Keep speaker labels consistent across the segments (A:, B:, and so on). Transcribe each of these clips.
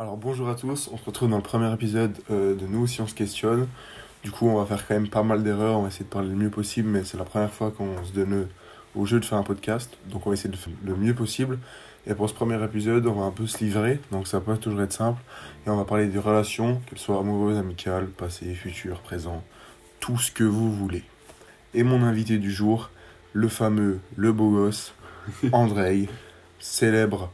A: Alors bonjour à tous, on se retrouve dans le premier épisode euh, de Nous si on se questionne. Du coup, on va faire quand même pas mal d'erreurs, on va essayer de parler le mieux possible, mais c'est la première fois qu'on se donne au jeu de faire un podcast, donc on va essayer de faire le mieux possible. Et pour ce premier épisode, on va un peu se livrer, donc ça peut toujours être simple, et on va parler des relations, qu'elles soient amoureuses, amicales, passées, futures, présentes, tout ce que vous voulez. Et mon invité du jour, le fameux, le beau gosse, Andrei, célèbre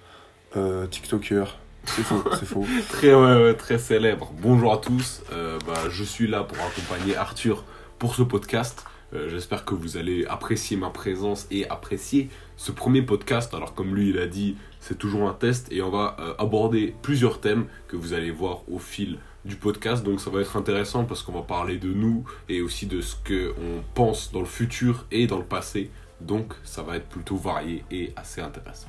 A: euh, TikToker. C'est faux, c'est faux.
B: Très, célèbre. Bonjour à tous. Euh, bah, je suis là pour accompagner Arthur pour ce podcast. Euh, J'espère que vous allez apprécier ma présence et apprécier ce premier podcast. Alors, comme lui, il a dit, c'est toujours un test et on va aborder plusieurs thèmes que vous allez voir au fil du podcast. Donc, ça va être intéressant parce qu'on va parler de nous et aussi de ce qu'on pense dans le futur et dans le passé. Donc, ça va être plutôt varié et assez intéressant.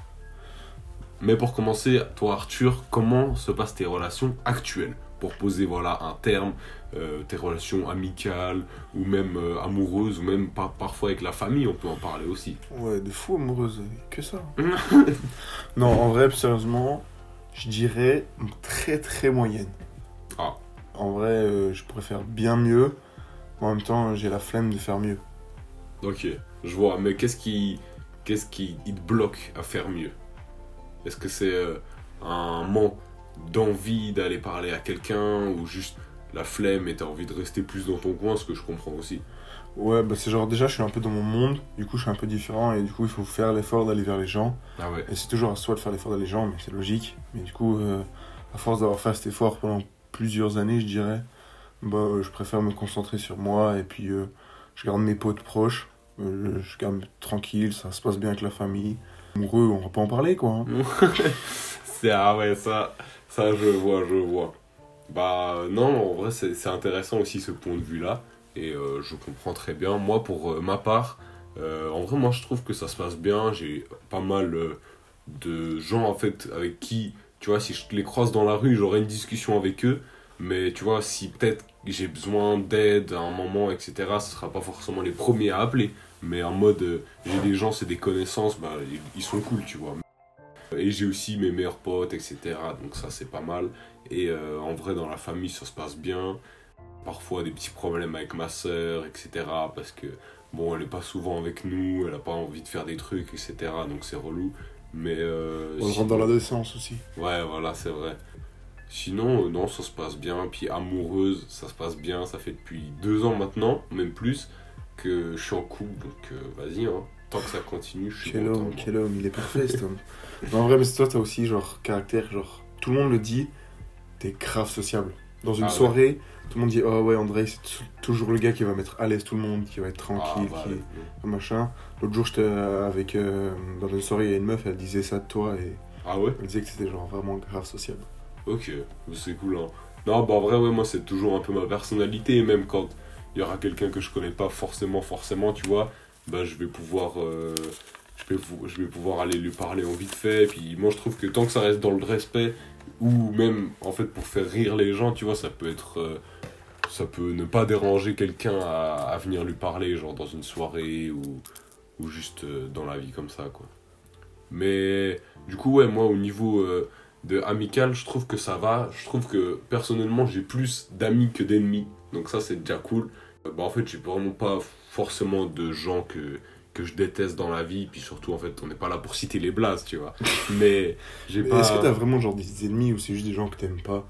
B: Mais pour commencer, toi Arthur, comment se passent tes relations actuelles? Pour poser voilà un terme, euh, tes relations amicales ou même euh, amoureuses ou même par- parfois avec la famille, on peut en parler aussi.
A: Ouais, de fou amoureuse, que ça. non, en vrai, sérieusement, je dirais très très moyenne.
B: Ah.
A: En vrai, euh, je pourrais faire bien mieux. En même temps, j'ai la flemme de faire mieux.
B: Ok, je vois, mais qu'est-ce qui, qu'est-ce qui il te bloque à faire mieux? Est-ce que c'est euh, un manque d'envie d'aller parler à quelqu'un ou juste la flemme et t'as envie de rester plus dans ton coin, ce que je comprends aussi?
A: Ouais, bah c'est genre déjà, je suis un peu dans mon monde. Du coup, je suis un peu différent et du coup, il faut faire l'effort d'aller vers les gens.
B: Ah ouais,
A: Et c'est toujours à soi de faire l'effort d'aller les gens, mais c'est logique. Mais du coup, euh, à force d'avoir fait cet effort pendant plusieurs années, je dirais, bah, euh, je préfère me concentrer sur moi et puis je garde mes potes proches. Euh, je garde tranquille, ça se passe bien avec la famille. Amoureux, on va pas en parler quoi. hein.
B: C'est ah ouais ça ça je vois je vois. Bah non en vrai c'est intéressant aussi ce point de vue là et euh, je comprends très bien. Moi pour euh, ma part en vrai moi je trouve que ça se passe bien. J'ai pas mal de gens en fait avec qui tu vois si je les croise dans la rue j'aurai une discussion avec eux. Mais tu vois si peut-être j'ai besoin d'aide à un moment etc ce sera pas forcément les premiers à appeler. Mais en mode euh, j'ai des gens c'est des connaissances bah ils- sont cool tu vois. Et j'ai aussi mes meilleurs potes, etc. Donc ça, c'est pas mal. Et euh, en vrai, dans la famille, ça se passe bien. Parfois, des petits problèmes avec ma sœur, etc. Parce que, bon, elle est pas souvent avec nous, elle a pas envie de faire des trucs, etc. Donc c'est relou. Mais... euh,
A: On
B: si-
A: rentre dans l'adolescence aussi.
B: Ouais, voilà, c'est vrai. Sinon, euh, non, ça se passe bien. Puis amoureuse, ça se passe bien. Ça fait depuis deux ans maintenant, même plus, que je suis en couple. Donc euh, vas-y, hein. Tant que ça continue, je suis
A: Quel
B: content.
A: homme,
B: moi.
A: quel homme, il est parfait cet homme. Mais en vrai, mais toi, t'as aussi genre caractère, genre tout le monde le dit, t'es grave sociable. Dans une
B: Ah ouais.
A: soirée, tout le monde dit oh ouais André, c'est toujours le gars qui va mettre à l'aise tout le monde, qui va être
B: Ah,
A: tranquille,
B: bah,
A: qui
B: ouais.
A: machin. L'autre jour, j'étais euh, avec euh, dans une soirée, il y a une meuf, elle disait ça de toi et
B: Ah ouais?
A: elle disait que c'était genre vraiment grave sociable.
B: Ok, c'est cool. Hein. Non, bah en vrai, ouais, moi, c'est toujours un peu ma personnalité. Et même quand il y aura quelqu'un que je connais pas forcément, forcément, tu vois, bah je vais pouvoir. euh, je, vais, pouvoir aller lui parler en vite fait. Et puis, moi, je trouve que tant que ça reste dans le respect, ou même, en fait, pour faire rire les gens, tu vois, ça peut être. euh, ça peut ne pas déranger quelqu'un à, venir lui parler, genre dans une soirée ou, ou juste euh, dans la vie comme ça, quoi. Mais du coup, ouais, moi, au niveau de amical, je trouve que ça va. Je trouve que personnellement, j'ai plus d'amis que d'ennemis. Donc ça, c'est déjà cool. Euh, Bah, en fait, j'ai vraiment pas forcément de gens que, que je déteste dans la vie. Puis surtout, en fait, on n'est pas là pour citer les blases, tu vois. Mais j'ai
A: Mais
B: pas...
A: Est-ce que t'as vraiment genre des ennemis ou c'est juste des gens que t'aimes pas?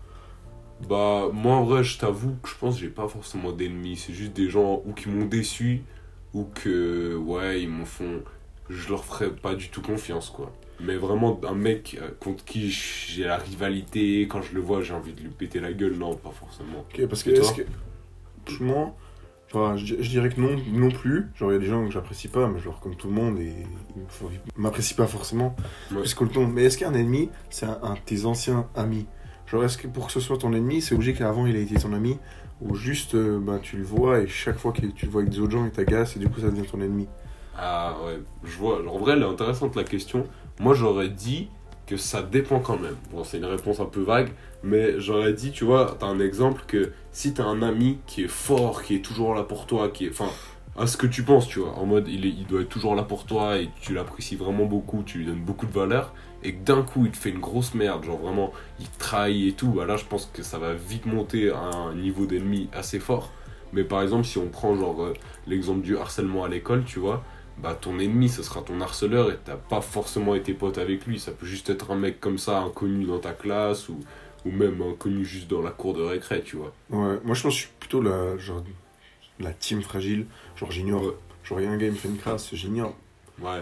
B: Bah, moi, en vrai, je t'avoue que je pense que j'ai pas forcément d'ennemis. C'est juste des gens ou qui m'ont déçu ou que, ouais, ils m'en font. Je leur ferai pas du tout confiance, quoi. Mais vraiment, un mec euh, contre qui j'ai la rivalité, quand je le vois, j'ai envie de lui péter la gueule, non, pas forcément.
A: Ok, parce que est-ce que moi, genre, je, je dirais que non, non plus. Genre, il y a des gens que j'apprécie pas, mais genre comme tout le monde et ils m'apprécient pas forcément.
B: Ouais.
A: Plus que le ton. Mais est-ce qu'un ennemi, c'est un, un de tes anciens amis? Genre, est-ce que pour que ce soit ton ennemi, c'est obligé qu'avant il ait été ton ami? Ou juste, euh, bah, tu le vois et chaque fois que tu le vois avec des autres gens, il t'agace et du coup ça devient ton ennemi?
B: Ah ouais, je vois. En vrai, elle est intéressante la question. Moi, j'aurais dit que ça dépend quand même. Bon, c'est une réponse un peu vague, mais j'aurais dit, tu vois, t'as un exemple que si t'as un ami qui est fort, qui est toujours là pour toi, qui est. Enfin, à ce que tu penses, tu vois. En mode, il, est, il doit être toujours là pour toi et tu l'apprécies vraiment beaucoup, tu lui donnes beaucoup de valeur. Et que d'un coup, il te fait une grosse merde, genre vraiment, il trahit et tout. Bah là, je pense que ça va vite monter à un niveau d'ennemi assez fort. Mais par exemple, si on prend genre euh, l'exemple du harcèlement à l'école, tu vois, bah ton ennemi, ce sera ton harceleur et t'as pas forcément été pote avec lui. Ça peut juste être un mec comme ça, inconnu dans ta classe ou, ou même inconnu juste dans la cour de récré, tu vois.
A: Ouais, moi je pense que je suis plutôt la, genre, la team fragile. Genre j'ignore.
B: Ouais.
A: Genre, il y a un gars, il me fait une crasse, j'ignore.
B: Ouais,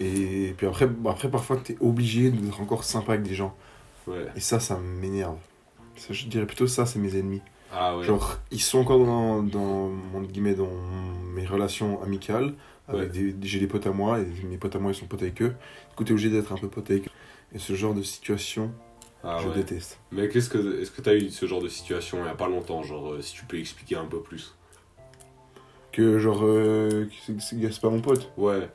A: Et puis après, bah, après parfois, t'es obligé d'être encore sympa avec des gens.
B: ouais.
A: Et ça, ça m'énerve. Ça, Je dirais plutôt ça, c'est mes ennemis.
B: Ah ouais.
A: Genre, ils sont encore dans, dans, mon guillemets, dans mes relations amicales. Des, j'ai des potes à moi, et mes potes à moi, ils sont potes avec eux. Du coup, t'es obligé d'être un peu pote avec eux. Et ce genre de situation,
B: Ah
A: je
B: ouais.
A: déteste.
B: Mais qu'est-ce que est-ce que t'as eu ce genre de situation il y a pas longtemps, genre euh, si tu peux expliquer un peu plus?
A: Que genre, euh, c'est- c'est c'est pas mon pote.
B: Ouais.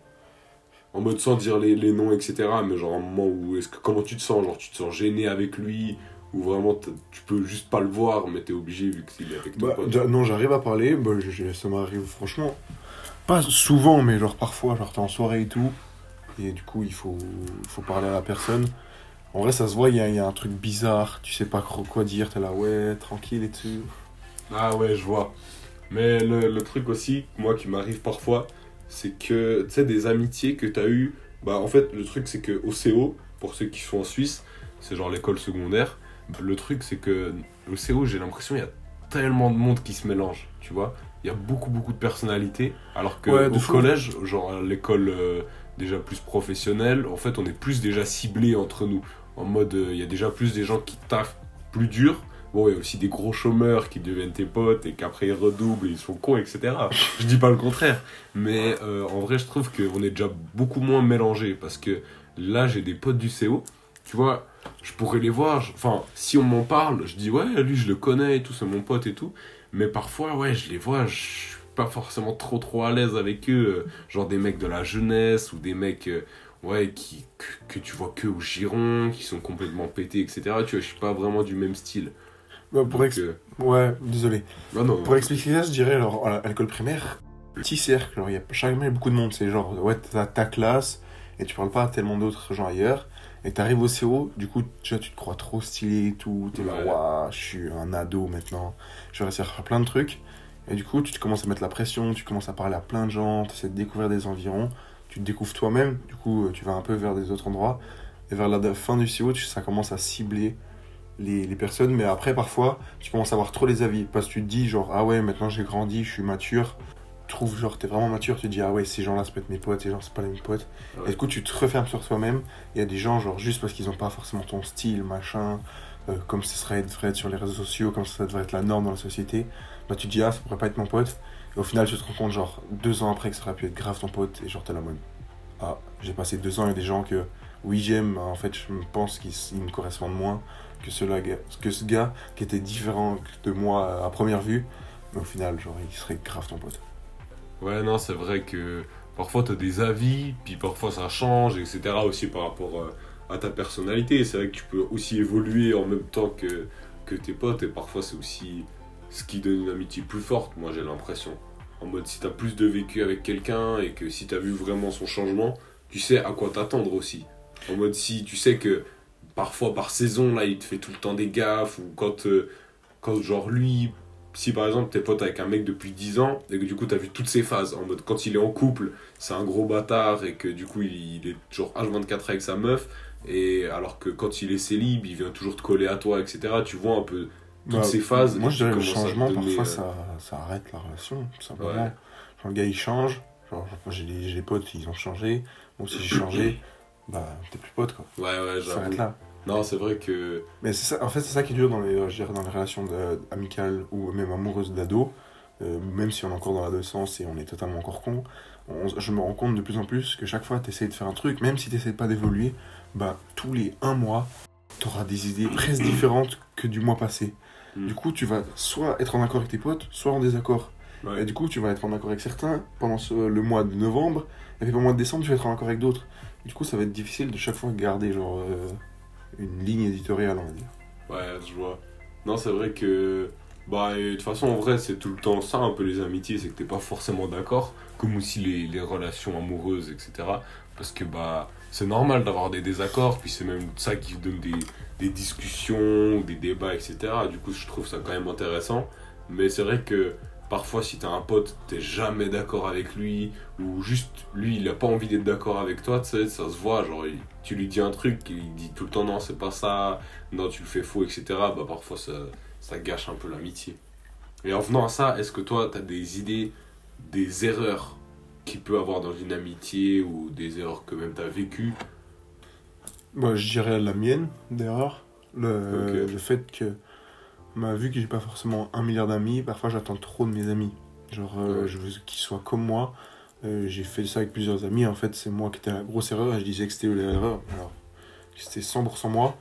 B: En mode sans dire les, les noms, etc. Mais genre un moment où est-ce que comment tu te sens? Genre tu te sens gêné avec lui? Ou vraiment tu peux juste pas le voir mais t'es obligé vu qu'il est avec ton
A: Bah,
B: pote?
A: non, j'arrive à parler, bah, je- ça m'arrive franchement, pas souvent, mais genre parfois, genre t'es en soirée et tout, et du coup il faut, parler à la personne. En vrai, ça se voit, il y a, un truc bizarre, tu sais pas quoi dire, t'es là, ouais, tranquille et tout.
B: Ah ouais, je vois. Mais le, truc aussi, moi qui m'arrive parfois, c'est que tu sais des amitiés que t'as eu. Bah en fait le truc c'est que au CO, pour ceux qui sont en Suisse, c'est genre l'école secondaire. Le truc c'est que au CO j'ai l'impression il y a tellement de monde qui se mélange, tu vois. Il y a beaucoup beaucoup de personnalités, alors que
A: Ouais,
B: au
A: fou.
B: collège, genre à l'école euh, déjà plus professionnelle, en fait on est plus déjà ciblés entre nous. En mode euh, il y a déjà plus des gens qui taffent plus dur. Bon, il y a aussi des gros chômeurs qui deviennent tes potes et qu'après ils redoublent et ils sont cons, etc. Je dis pas le contraire. Mais euh, en vrai, je trouve qu'on est déjà beaucoup moins mélangés parce que là, j'ai des potes du CO. Tu vois, je pourrais les voir. Enfin, si on m'en parle, je dis ouais, lui, je le connais et tout, c'est mon pote et tout. Mais parfois, ouais, je les vois, je suis pas forcément trop trop à l'aise avec eux. Genre des mecs de la jeunesse ou des mecs. euh, Ouais, qui, que, que tu vois que au giron, qui sont complètement pétés, etc. Tu vois, je suis pas vraiment du même style.
A: Ouais, pour
B: Donc,
A: ex-
B: euh,
A: Ouais, désolé.
B: ah non,
A: Pour expliquer ça, je dirais, alors, à l'école primaire, petit cercle, genre, il y a jamais beaucoup de monde, c'est genre, ouais, t'as ta classe, et tu parles pas à tellement d'autres gens ailleurs, et t'arrives au CO, du coup, tu vois, tu te crois trop stylé et tout, t'es là,
B: Ouais.
A: waouh, je suis un ado maintenant, je vais réussir à faire plein de trucs, et du coup, tu te commences à mettre la pression, tu commences à parler à plein de gens, tu essaies de découvrir des environs, tu te découvres toi-même, du coup, euh, tu vas un peu vers des autres endroits, et vers la fin du CO, tu- ça commence à cibler les, les personnes, mais après, parfois, tu commences à avoir trop les avis, parce que tu te dis, genre, ah ouais, maintenant j'ai grandi, je suis mature, tu trouves, genre, t'es vraiment mature, tu te dis, ah ouais, ces gens-là, ça peut être mes potes, ces gens, c'est pas les mes potes,
B: Ouais.
A: et du coup, tu te refermes sur toi-même, il y a des gens, genre, juste parce qu'ils ont pas forcément ton style, machin, euh, comme ce serait devrait être sur les réseaux sociaux, comme ça devrait être la norme dans la société, bah tu te dis, ah, ça pourrait pas être mon pote, et au final, tu te rends compte, genre, deux ans après, que ça aurait pu être grave ton pote, et genre, t'es la mode, ah, j'ai passé deux ans avec des gens que, oui, j'aime, en fait, je pense qu'ils ils me correspondent moins que, cela, que ce gars qui était différent de moi à première vue, mais au final, genre, il serait grave ton pote.
B: Ouais, non, c'est vrai que parfois t'as des avis, puis parfois ça change, etc. aussi par rapport euh, à ta personnalité. C'est vrai que tu peux aussi évoluer en même temps que, que tes potes, et parfois c'est aussi ce qui donne une amitié plus forte, moi j'ai l'impression. En mode, si t'as plus de vécu avec quelqu'un, et que si t'as vu vraiment son changement, tu sais à quoi t'attendre aussi. En mode, si tu sais que parfois par saison, là, il te fait tout le temps des gaffes, ou quand, euh, quand genre lui, si par exemple t'es pote avec un mec depuis 10 ans et que du coup t'as vu toutes ses phases en mode quand il est en couple c'est un gros bâtard et que du coup il, il est genre H24 avec sa meuf et alors que quand il est célib il vient toujours te coller à toi etc tu vois un peu toutes
A: Bah,
B: ces phases
A: Moi, je dirais le changement,
B: donner,
A: parfois,
B: euh,
A: ça, ça arrête la relation, tout simplement.
B: Ouais.
A: Genre, le gars, il change. Genre, j'ai des, potes, ils ont changé. Moi aussi, j'ai changé. Bah, t'es plus pote, quoi.
B: ouais ouais j'avoue
A: là.
B: Non c'est vrai que
A: Mais c'est ça, en fait, c'est ça qui est dur dans les, je dirais, dans les relations amicales ou même amoureuses d'ado. Euh, même si on est encore dans l'adolescence et on est totalement encore con, on- je me rends compte de plus en plus que chaque fois tu essaies de faire un truc, même si tu pas d'évoluer, bah, tous les un mois, tu auras des idées presque différentes que du mois passé.
B: Mm.
A: Du coup, tu vas soit être en accord avec tes potes, soit en désaccord.
B: ouais.
A: Et du coup, tu vas être en accord avec certains pendant ce- le mois de novembre, et puis pendant le mois de décembre, tu vas être en accord avec d'autres. Du coup, ça va être difficile de chaque fois garder genre, euh, une ligne éditoriale, on va dire.
B: Ouais, je vois. Non, c'est vrai que Bah, de toute façon, en vrai, c'est tout le temps ça, un peu les amitiés, c'est que t'es pas forcément d'accord, comme aussi les, relations amoureuses, etc. Parce que, bah, c'est normal d'avoir des désaccords, puis c'est même ça qui donne des discussions, des débats, etc. Du coup, je trouve ça quand même intéressant. Mais c'est vrai que parfois, si t'as un pote, t'es jamais d'accord avec lui, ou juste lui, il a pas envie d'être d'accord avec toi, tu sais, ça se voit. Genre, il- tu lui dis un truc, il dit tout le temps non, c'est pas ça, non, tu le fais faux, etc. Bah, parfois, ça, ça gâche un peu l'amitié. Et en venant à ça, est-ce que toi, t'as des idées, des erreurs qu'il peut avoir dans une amitié, ou des erreurs que même t'as vécues?
A: Moi, je dirais la mienne, d'erreur. Le, le fait que, bah, vu que j'ai pas forcément un milliard d'amis, parfois j'attends trop de mes amis. Genre, euh, je veux qu'ils soient comme moi. Euh, j'ai fait ça avec plusieurs amis. En fait, c'est moi qui étais la grosse erreur et je disais que c'était l'erreur. Alors, c'était 100% moi.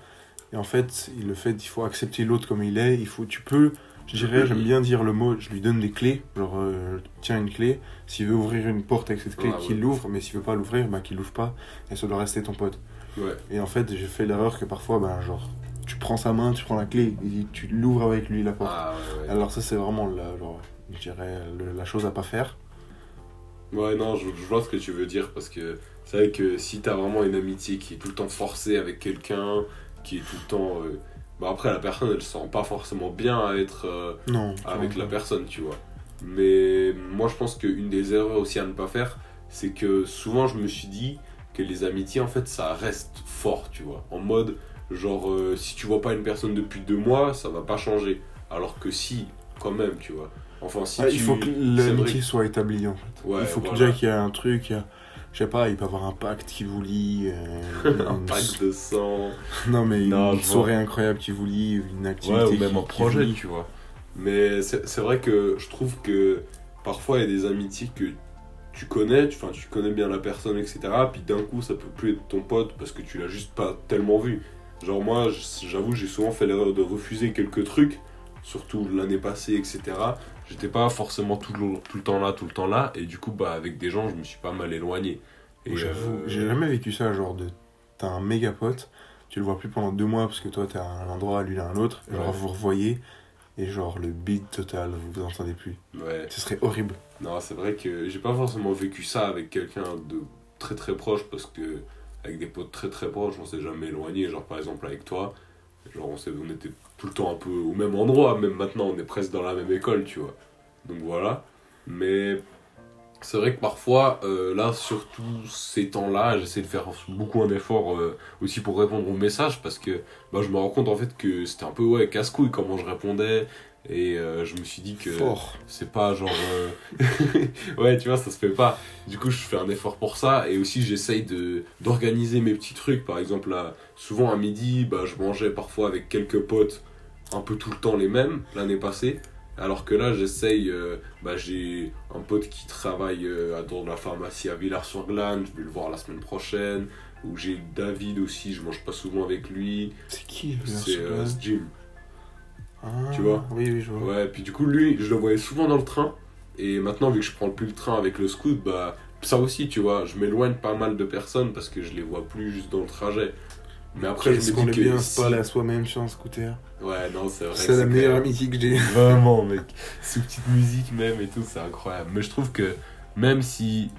A: Et en fait, il- le fait, il faut accepter l'autre comme il est. Il faut, tu peux, je dirais, j'aime bien dire le mot, je lui donne des clés. Genre, euh, tiens une clé. S'il veut ouvrir une porte avec cette clé,
B: Ah,
A: qu'il
B: ouais.
A: l'ouvre. Mais s'il veut pas l'ouvrir, bah, qu'il l'ouvre pas. Et ça doit rester ton pote.
B: Ouais.
A: Et en fait, j'ai fait l'erreur que parfois, ben, genre, tu prends sa main, tu prends la clé et tu l'ouvres avec lui la porte.
B: Ah, ouais, ouais.
A: Alors ça, c'est vraiment, la, genre, je dirais, le- la chose à pas faire.
B: Ouais, non, je, je vois ce que tu veux dire parce que c'est vrai que si t'as vraiment une amitié qui est tout le temps forcée avec quelqu'un, qui est tout le temps. euh, Bah après, la personne elle se sent pas forcément bien à être euh,
A: Non.
B: avec la personne, tu vois. Mais moi je pense qu'une des erreurs aussi à ne pas faire, c'est que souvent je me suis dit que les amitiés en fait ça reste fort, tu vois. En mode, genre, euh, si tu vois pas une personne depuis deux mois, ça va pas changer. Alors que si, quand même, tu vois. Enfin, si
A: Ah,
B: tu...
A: Il faut que l'amitié soit établie en fait.
B: Ouais,
A: il faut
B: voilà.
A: déjà qu'il y ait un truc, il y a- je sais pas, il peut y avoir un pacte qui vous lie. euh,
B: un
A: une-
B: pack de sang.
A: Non, mais
B: Non,
A: une soirée incroyable qui vous lie, une activité.
B: Ouais, ou
A: qui-
B: même un projet, tu vois. Mais c'est vrai que je trouve que parfois il y a des amitiés que tu connais, tu, tu connais bien la personne, etc. Puis d'un coup, ça peut plus être ton pote parce que tu l'as juste pas tellement vu. Genre, moi, j'avoue, j'ai souvent fait l'erreur de refuser quelques trucs, surtout l'année passée, etc. J'étais pas forcément tout le, tout le temps là, tout le temps là, et du coup, bah, avec des gens, je me suis pas mal éloigné. Et
A: J'avoue,
B: euh,
A: j'ai jamais vécu ça, genre de. T'as un méga pote, tu le vois plus pendant deux mois parce que toi t'es à un endroit, lui à un autre, genre
B: Ouais.
A: vous revoyez, et genre le beat total, vous vous entendez plus.
B: ouais.
A: Ce serait horrible.
B: Non, c'est vrai que j'ai pas forcément vécu ça avec quelqu'un de très très proche parce que avec des potes très très proches, on s'est jamais éloigné. Genre par exemple avec toi, genre on, on était tout le temps un peu au même endroit, même maintenant on est presque dans la même école, tu vois. Donc voilà. Mais c'est vrai que parfois, euh, là, surtout ces temps-là, j'essaie de faire beaucoup un effort euh, aussi pour répondre aux messages parce que bah, je me rends compte en fait que c'était un peu ouais, casse-couille comment je répondais. Et euh, je me suis dit que c'est pas genre. ouais, tu vois, ça se fait pas. Du coup, je fais un effort pour ça. Et aussi, j'essaye d'organiser mes petits trucs. Par exemple, là, souvent à midi, bah, je mangeais parfois avec quelques potes un peu tout le temps les mêmes l'année passée. Alors que là, j'essaye. euh, bah, j'ai un pote qui travaille euh, dans la pharmacie à Villars-sur-Glane. Je vais le voir la semaine prochaine. Ou j'ai David aussi, je mange pas souvent avec lui.
A: C'est qui
B: C'est euh, Jim.
A: Ah,
B: tu vois
A: Oui, oui, je vois.
B: Ouais, puis du coup, lui, je le voyais souvent dans le train. Et maintenant, vu que je prends plus le train avec le scoot, bah, ça aussi, tu vois, je m'éloigne pas mal de personnes parce que je les vois plus juste dans le trajet. Mais après,
A: Qu'est-ce
B: je
A: qu'on
B: me
A: est
B: dis que.
A: bien
B: si-
A: se parler à soi-même sur un scooter.
B: Ouais, non, c'est vrai.
A: C'est la meilleure amitié que j'ai.
B: Vraiment, mec. Sous petite musique même et tout, c'est incroyable. Mais je trouve que même si.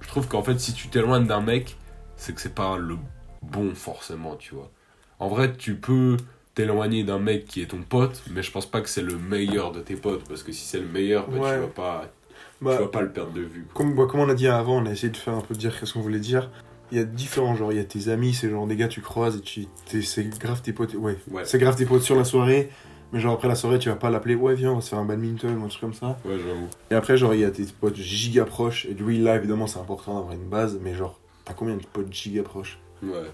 B: Je trouve qu'en fait, si tu t'éloignes d'un mec, c'est que c'est pas le bon forcément, tu vois. En vrai, tu peux t'éloigner d'un mec qui est ton pote, mais je pense pas que c'est le meilleur de tes potes. Parce que si c'est le meilleur, bah,
A: Ouais.
B: tu, vas pas,
A: Bah,
B: tu vas pas le perdre de vue.
A: comme, bah, comme on a dit avant, on a essayé de faire un peu dire ce qu'on voulait dire. Il y a différents genres. Il y a tes amis, c'est genre des gars tu croises et tu, c'est grave tes potes. Ouais,
B: Ouais,
A: c'est grave tes potes sur la soirée. Mais genre après la soirée, tu vas pas l'appeler, ouais, viens, on va se faire un badminton ou un truc comme ça.
B: ouais, j'avoue.
A: Et après, genre, il y a tes potes giga proches. Et oui, là, évidemment, c'est important d'avoir une base. Mais genre, t'as combien de potes giga proches?
B: Ouais.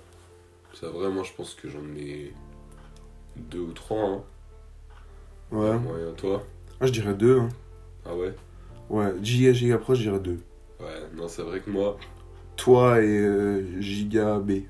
B: Ça, vraiment, je pense que j'en ai deux ou trois. Hein.
A: Ouais.
B: Moi et toi?
A: Moi, je dirais deux. Hein.
B: Ah ouais?
A: Ouais, giga, giga proche, je dirais deux.
B: Ouais, non, c'est vrai que moi.
A: Toi et euh, giga B.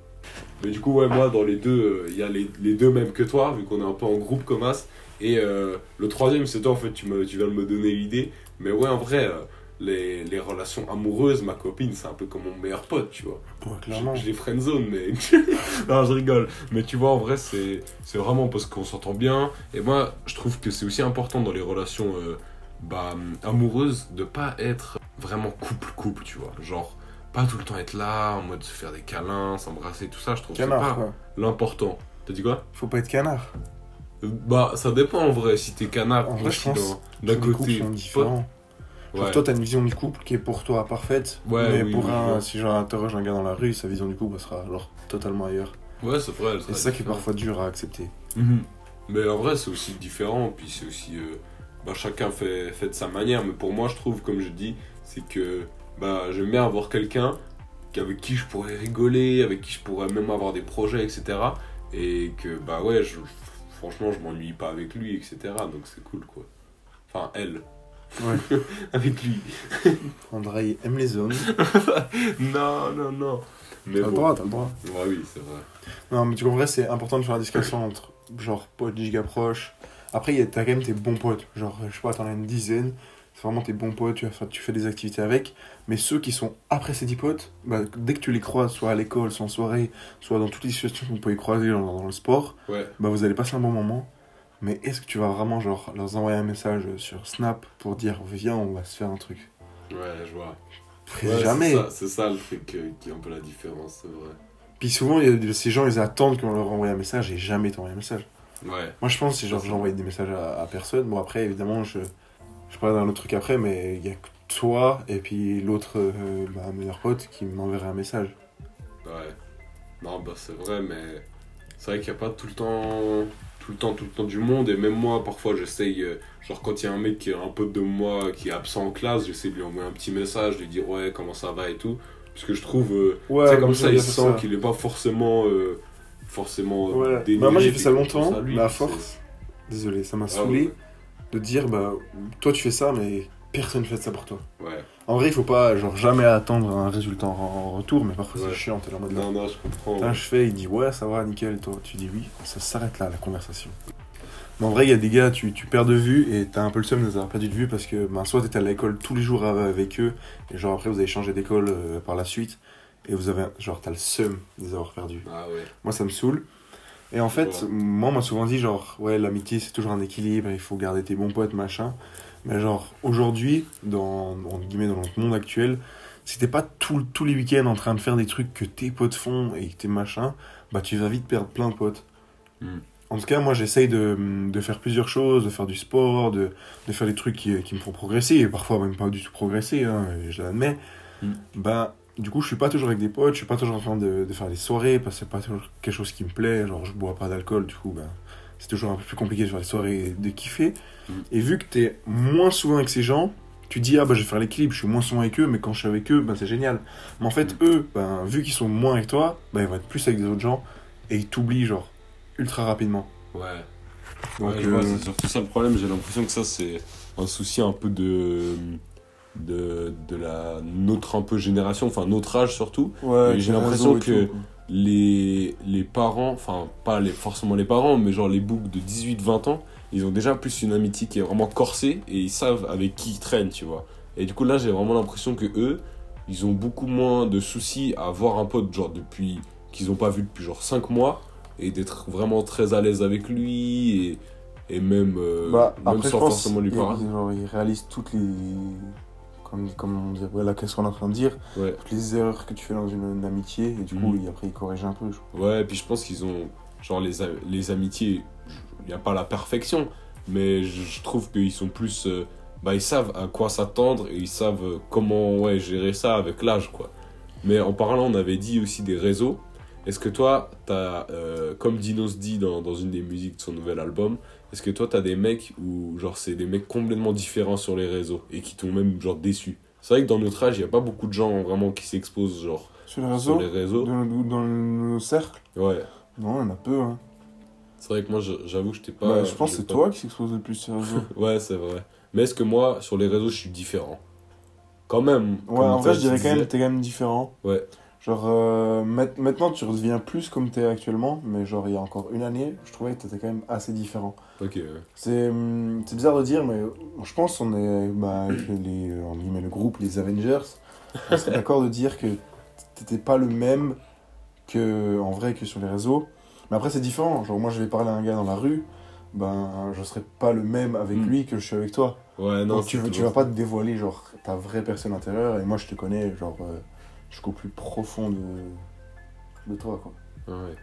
B: Mais du coup, ouais, moi, dans les deux, il y a les, les deux mêmes que toi, vu qu'on est un peu en groupe comme as. Et euh, le troisième, c'est toi, en fait, tu, me, tu viens de me donner l'idée. Mais ouais, en vrai, euh, les, les relations amoureuses, ma copine, c'est un peu comme mon meilleur pote, tu vois.
A: Ouais, clairement.
B: les friendzone, mais. non, je rigole. Mais tu vois, en vrai, c'est c'est vraiment parce qu'on s'entend bien. Et moi, je trouve que c'est aussi important dans les relations euh, bah, amoureuses de pas être vraiment couple-couple, tu vois. Genre, pas tout le temps être là, en mode se faire des câlins, s'embrasser, tout ça, je trouve que c'est pas l'important. T'as dit quoi
A: Faut pas être canard.
B: Euh, Bah, ça dépend en vrai. Si t'es canard,
A: En vrai, je pense
B: d'un côté.
A: Genre,
B: Ouais.
A: toi, t'as une vision du couple qui est pour toi parfaite.
B: Ouais,
A: mais
B: oui,
A: pour
B: oui,
A: un, si genre interroge un gars dans la rue, sa vision du couple elle sera alors totalement ailleurs.
B: Ouais, c'est vrai.
A: c'est ça qui est parfois dur à accepter.
B: Mhm. Mais en vrai, c'est aussi différent, puis c'est aussi. euh, bah, chacun fait, fait de sa manière, mais pour moi, je trouve, comme je dis, c'est que bah, j'aime bien avoir quelqu'un avec qui je pourrais rigoler, avec qui je pourrais même avoir des projets, etc. Et que, bah ouais, je, franchement, je m'ennuie pas avec lui, etc. Donc c'est cool, quoi. Enfin, elle,
A: Ouais.
B: avec lui.
A: André aime les zones.
B: non, non, non. Mais
A: T'as le droit, t'as le droit.
B: Ouais, oui, c'est vrai.
A: Non, mais tu comprends, c'est important de faire la distinction entre genre potes giga proches. Après, t'as quand même tes bons potes. Genre, je sais pas, t'en as une dizaine. C'est vraiment tes bons potes, tu, vas faire- tu fais des activités avec. Mais ceux qui sont après ces 10 potes, bah, dès que tu les croises, soit à l'école, soit en soirée, soit dans toutes les situations que vous pouvez croiser dans, dans le sport,
B: Ouais.
A: bah, vous allez passer un bon moment. Mais est-ce que tu vas vraiment genre, leur envoyer un message sur Snap pour dire viens, on va se faire un truc?
B: Ouais, je vois. Ouais,
A: Jamais
B: c'est ça- le truc euh, qui est un peu la différence, c'est vrai.
A: Puis souvent, il y a, ces gens, ils attendent qu'on leur envoie un message et jamais t'envoie un message.
B: Ouais.
A: Moi, je pense que c'est genre, envoyé des messages à, à personne. Bon, après, évidemment, je, je parlerai d'un autre truc après, mais il y a que toi et puis l'autre, euh, bah, meilleur pote qui m'enverrait un message.
B: Ouais. Non, bah c'est vrai, mais c'est vrai qu'il n'y a pas tout le temps, tout le temps, tout le temps du monde. Et même moi, parfois, j'essaye, euh, genre quand il y a un mec qui est un pote de moi qui est absent en classe, j'essaie de lui envoyer un petit message, lui dire ouais, comment ça va et tout. Parce que je trouve, euh,
A: Ouais,
B: c'est comme ça, il sent qu'il est pas forcément, euh, forcément.
A: Ouais.
B: dénigré,
A: Bah, moi, j'ai fait ça longtemps, mais à force, désolé, ça m'a
B: Ah,
A: saoulé
B: ouais.
A: De dire, bah, toi, tu fais ça, mais personne fait ça pour toi.
B: Ouais.
A: En vrai, il faut pas, genre, jamais attendre un résultat en, retour, mais parfois,
B: Ouais.
A: c'est chiant, t'es en mode.
B: Non, non, je comprends.
A: Là, je fais, il dit ouais, ça va, nickel, toi, tu dis oui, ça s'arrête là, la conversation. Mais en vrai, il y a des gars, tu, tu perds de vue et t'as un peu le seum de les avoir perdu de vue parce que ben, soit t'étais à l'école tous les jours avec eux et genre après vous avez changé d'école euh, par la suite et vous avez, genre, t'as le seum de les avoir perdus.
B: Ah ouais.
A: Moi, ça me saoule. Et en fait,
B: Ouais.
A: moi, on m'a souvent dit, genre, ouais, l'amitié, c'est toujours un équilibre, il faut garder tes bons potes, machin. Mais genre, aujourd'hui, dans, entre guillemets, dans notre monde actuel, si t'es pas tout- tous les week-ends en train de faire des trucs que tes potes font et que t'es machin, bah tu vas vite perdre plein de potes.
B: Hmm.
A: En tout cas, moi, j'essaye de, de faire plusieurs choses, de faire du sport, de, de faire des trucs qui, qui me font progresser, et parfois même pas du tout progresser, hein, je l'admets.
B: Hmm.
A: Bah, du coup, je suis pas toujours avec des potes, je suis pas toujours en train de, de faire des soirées, parce que c'est pas toujours quelque chose qui me plaît, genre je bois pas d'alcool, du coup, bah, c'est toujours un peu plus compliqué de faire des soirées et de kiffer.
B: Hmm.
A: Et vu que t'es moins souvent avec ces gens, tu dis, ah bah je vais faire l'équilibre, je suis moins souvent avec eux, mais quand je suis avec eux, bah c'est génial. Mais en fait,
B: Mm.
A: eux, ben, vu qu'ils sont moins avec toi, bah, ils vont être plus avec des autres gens, et ils t'oublient, genre, ultra rapidement.
B: Ouais.
A: Donc,
B: ouais,
A: euh,
B: c'est surtout ça le problème. J'ai l'impression que ça, c'est un souci un peu de, de, de la notre un peu génération, enfin notre âge surtout.
A: Ouais,
B: j'ai l'impression que-
A: tout.
B: Les, les parents, enfin pas les, forcément les parents, mais genre les boucs de 18-20 ans, ils ont déjà plus une amitié qui est vraiment corsée et ils savent avec qui ils traînent, tu vois. Et du coup là, j'ai vraiment l'impression que eux, ils ont beaucoup moins de soucis à voir un pote genre depuis qu'ils ont pas vu depuis genre 5 mois et d'être vraiment très à l'aise avec lui et, et même, euh,
A: Bah,
B: même
A: après,
B: sans forcément lui parler.
A: ils- ils réalisent toutes les. Comme, comme on dit, voilà, qu'est-ce qu'on est en train de dire
B: Ouais.
A: Toutes les erreurs que tu fais dans une, une amitié, et du coup,
B: Mhm.
A: ils- après, ils corrigent un peu. je crois.
B: Ouais, et puis je pense qu'ils ont. Genre, les, les amitiés, il n'y a pas la perfection, mais je, je trouve qu'ils sont plus. euh, bah, ils savent à quoi s'attendre et ils savent euh, comment ouais, gérer ça avec l'âge, quoi. Mais en parlant, on avait dit aussi des réseaux. Est-ce que toi, t'as, euh, comme Dinos dit dans, dans une des musiques de son nouvel album, est-ce que toi, t'as des mecs où, genre, c'est des mecs complètement différents sur les réseaux et qui t'ont même, genre, déçu? C'est vrai que dans notre âge, il n'y a pas beaucoup de gens vraiment qui s'exposent, genre,
A: Sur les
B: sur
A: réseaux
B: les réseaux.
A: Dans, nos- dans nos cercles
B: Ouais.
A: Non, il y en a peu. Hein.
B: C'est vrai que moi, j'avoue, je t'ai pas.
A: Bah, je pense que c'est
B: pas-
A: toi qui s'expose le plus sur les réseaux.
B: Ouais, c'est vrai. Mais est-ce que moi, sur les réseaux, je suis différent? Quand même.
A: ouais, en vrai,
B: toi,
A: je dirais quand même que t'es quand même différent.
B: Ouais.
A: Genre, euh, ma- maintenant, tu redeviens plus comme t'es actuellement, mais genre, il y a encore une année, je trouvais que t'étais quand même assez différent.
B: Ok, ouais.
A: C'est hum, bizarre de dire, mais je pense qu'on est bah, les, euh, entre guillemets, le groupe, les Avengers. On serait d'accord de dire que t'étais pas le même que en vrai que sur les réseaux. Mais après, c'est différent. Genre, moi, je vais parler à un gars dans la rue, ben, je serai pas le même avec
B: Mm.
A: lui que je suis avec toi.
B: Ouais, non,
A: Donc, tu, tu vas pas te dévoiler, genre, ta vraie personne intérieure. Et moi, je te connais, genre, euh, jusqu'au plus profond de, de toi, quoi.
B: Ouais.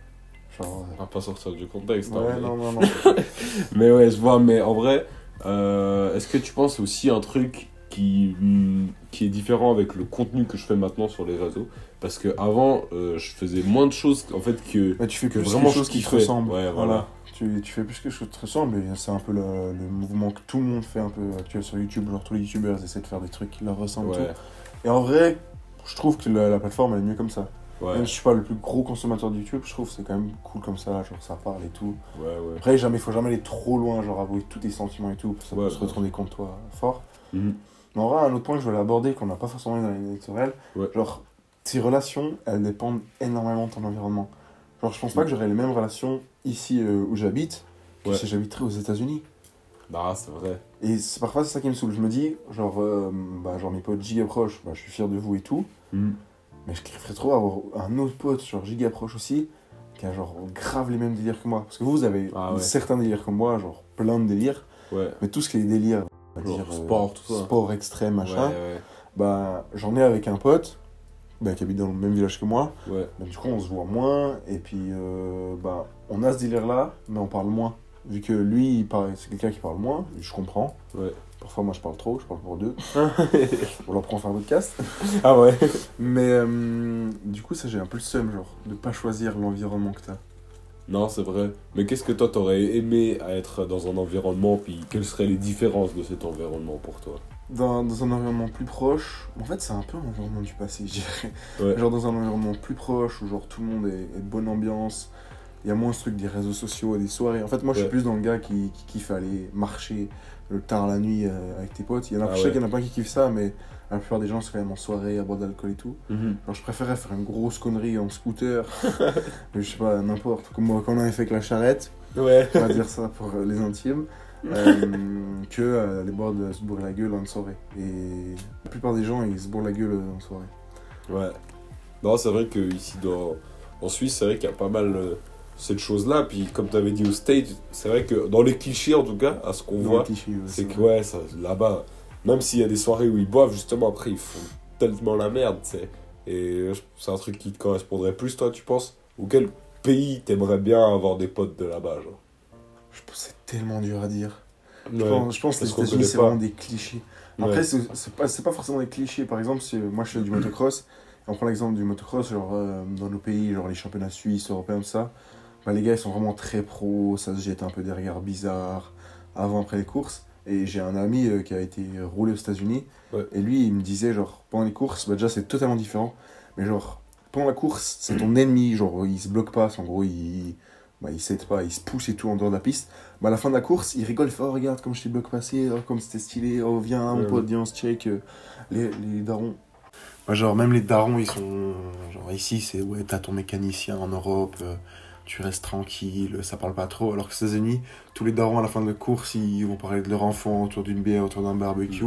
A: Genre,
B: On va pas sortir du contexte.
A: euh,
B: hein,
A: ouais,
B: mais-
A: non, non, non.
B: Mais ouais, je vois, mais en vrai, euh, est-ce que tu penses aussi un truc qui, hmm, qui est différent avec le contenu que je fais maintenant sur les réseaux? Parce que avant, euh, je faisais moins de choses en fait que,
A: Mais tu fais
B: que
A: plus
B: vraiment
A: quelque chose
B: je
A: qui te
B: kiffais.
A: ressemble.
B: Ouais, voilà.
A: Tu, tu fais plus quelque chose qui te ressemble et c'est un peu le, le mouvement que tout le monde fait un peu actuel sur YouTube. Genre tous les youtubeurs essaient de faire des trucs qui leur ressemblent.
B: Ouais,
A: tout. Et en vrai, je trouve que la, la plateforme elle est mieux comme ça.
B: ouais,
A: Même si je suis pas le plus gros consommateur de YouTube, je trouve que c'est quand même cool comme ça. Genre ça parle et tout.
B: ouais, ouais.
A: Après, jamais, faut jamais aller trop loin, genre avouer tous tes sentiments et tout. Parce que ça peut se retourner contre toi fort.
B: Mhm.
A: Mais en vrai, un autre point que je voulais aborder, qu'on n'a pas forcément dans l'éditorial, genre, tes relations, elles dépendent énormément de ton environnement. Genre, je pense pas que j'aurais les mêmes relations ici euh, où j'habite que si j'habiterais aux États-Unis.
B: Bah, c'est vrai.
A: Et c'est- parfois, c'est ça qui me saoule. Je me dis, genre, euh, bah, genre mes potes giga proches, bah, je suis fier de vous et tout,
B: Mhm.
A: mais je kifferais trop avoir un autre pote, genre giga proche aussi, qui a genre grave les mêmes délires que moi. Parce que vous, vous avez
B: Ah ouais.
A: certains délires comme moi, genre plein de délires,
B: Ouais.
A: mais tout ce qui est on va
B: Genre
A: dire, euh,
B: sport, tout ça.
A: sport extrême, machin,
B: Ouais,
A: bah j'en ai avec un pote bah, qui habite dans le même village que moi.
B: Ouais,
A: Bah, du coup, on se voit moins et puis euh, bah on a ce délire là, mais on parle moins. Vu que lui, c'est quelqu'un qui parle moins, je comprends.
B: ouais.
A: Parfois, moi, je parle trop, je parle pour deux. on leur prend faire un podcast.
B: ah ouais
A: Mais euh, du coup, ça, j'ai un peu le seum, genre, de pas choisir l'environnement que t'as.
B: Non, c'est vrai. Mais qu'est-ce que toi, t'aurais aimé à être dans un environnement, puis quelles seraient les différences de cet environnement pour toi?
A: Dans, dans un environnement plus proche, en fait, c'est un peu un environnement du passé, je dirais.
B: Ouais.
A: Genre, dans un environnement plus proche, où genre tout le monde est, est de bonne ambiance, il y a moins ce truc des réseaux sociaux et des soirées. En fait, moi, je suis
B: Ouais.
A: plus dans le gars qui, qui kiffe aller marcher le tard la nuit euh, avec tes potes. Il y en a,
B: Ah
A: je sais qu'il y en a pas qui kiffent ça, mais la plupart des gens, c'est quand même en soirée, à boire de l'alcool et tout.
B: Mhm.
A: Alors, je préférais faire une grosse connerie en scooter, je sais pas, n'importe, comme moi, quand on avait fait avec la charrette,
B: Ouais.
A: on va dire ça pour euh, les intimes, euh, que euh, aller boire de se bourrer la gueule en soirée. Et la plupart des gens, ils se bourrent la gueule en soirée.
B: Ouais. Non, c'est vrai que ici dans, en Suisse, c'est vrai qu'il y a pas mal cette chose-là. Puis comme tu avais dit au stage, c'est vrai que dans les clichés en tout cas, à ce qu'on voit,
A: ouais,
B: c'est que ouais, ça, là-bas, même s'il y a des soirées où ils boivent, justement après ils font tellement la merde, tu sais. Et c'est un truc qui te correspondrait plus, toi, tu penses? Ou quel pays t'aimerais bien avoir des potes de là-bas, genre?
A: Je pense que c'est tellement dur à dire. Je pense, je pense que les États-Unis, c'est vraiment des clichés. Après,
B: Ouais.
A: c'est c'est pas, c'est pas forcément des clichés. Par exemple, moi je fais du motocross, on prend l'exemple du motocross, genre euh, dans nos pays, genre les championnats suisses, européens, tout ça, bah, les gars ils sont vraiment très pros, ça se jette un peu des regards bizarres avant, après les courses. Et j'ai un ami euh, qui a été roulé aux États-Unis,
B: Ouais.
A: et lui il me disait, genre pendant les courses, bah, déjà c'est totalement différent, mais genre pendant la course, c'est ton ennemi, genre il se bloque pas, en gros il. Bah, il s'aide pas, il se pousse et tout en dehors de la piste. Bah, à la fin de la course, il rigole, il fait Oh, regarde comme je t'ai bloqué passé, oh, comme c'était stylé, oh, viens, mon
B: Ouais,
A: pote, viens, on se check. euh, Les, les darons. genre, même les darons, ils sont. Genre, ici, c'est ouais, t'as ton mécanicien en Europe, euh, tu restes tranquille, ça parle pas trop. Alors que États-Unis, tous les darons à la fin de la course, ils vont parler de leur enfant autour d'une bière, autour d'un barbecue.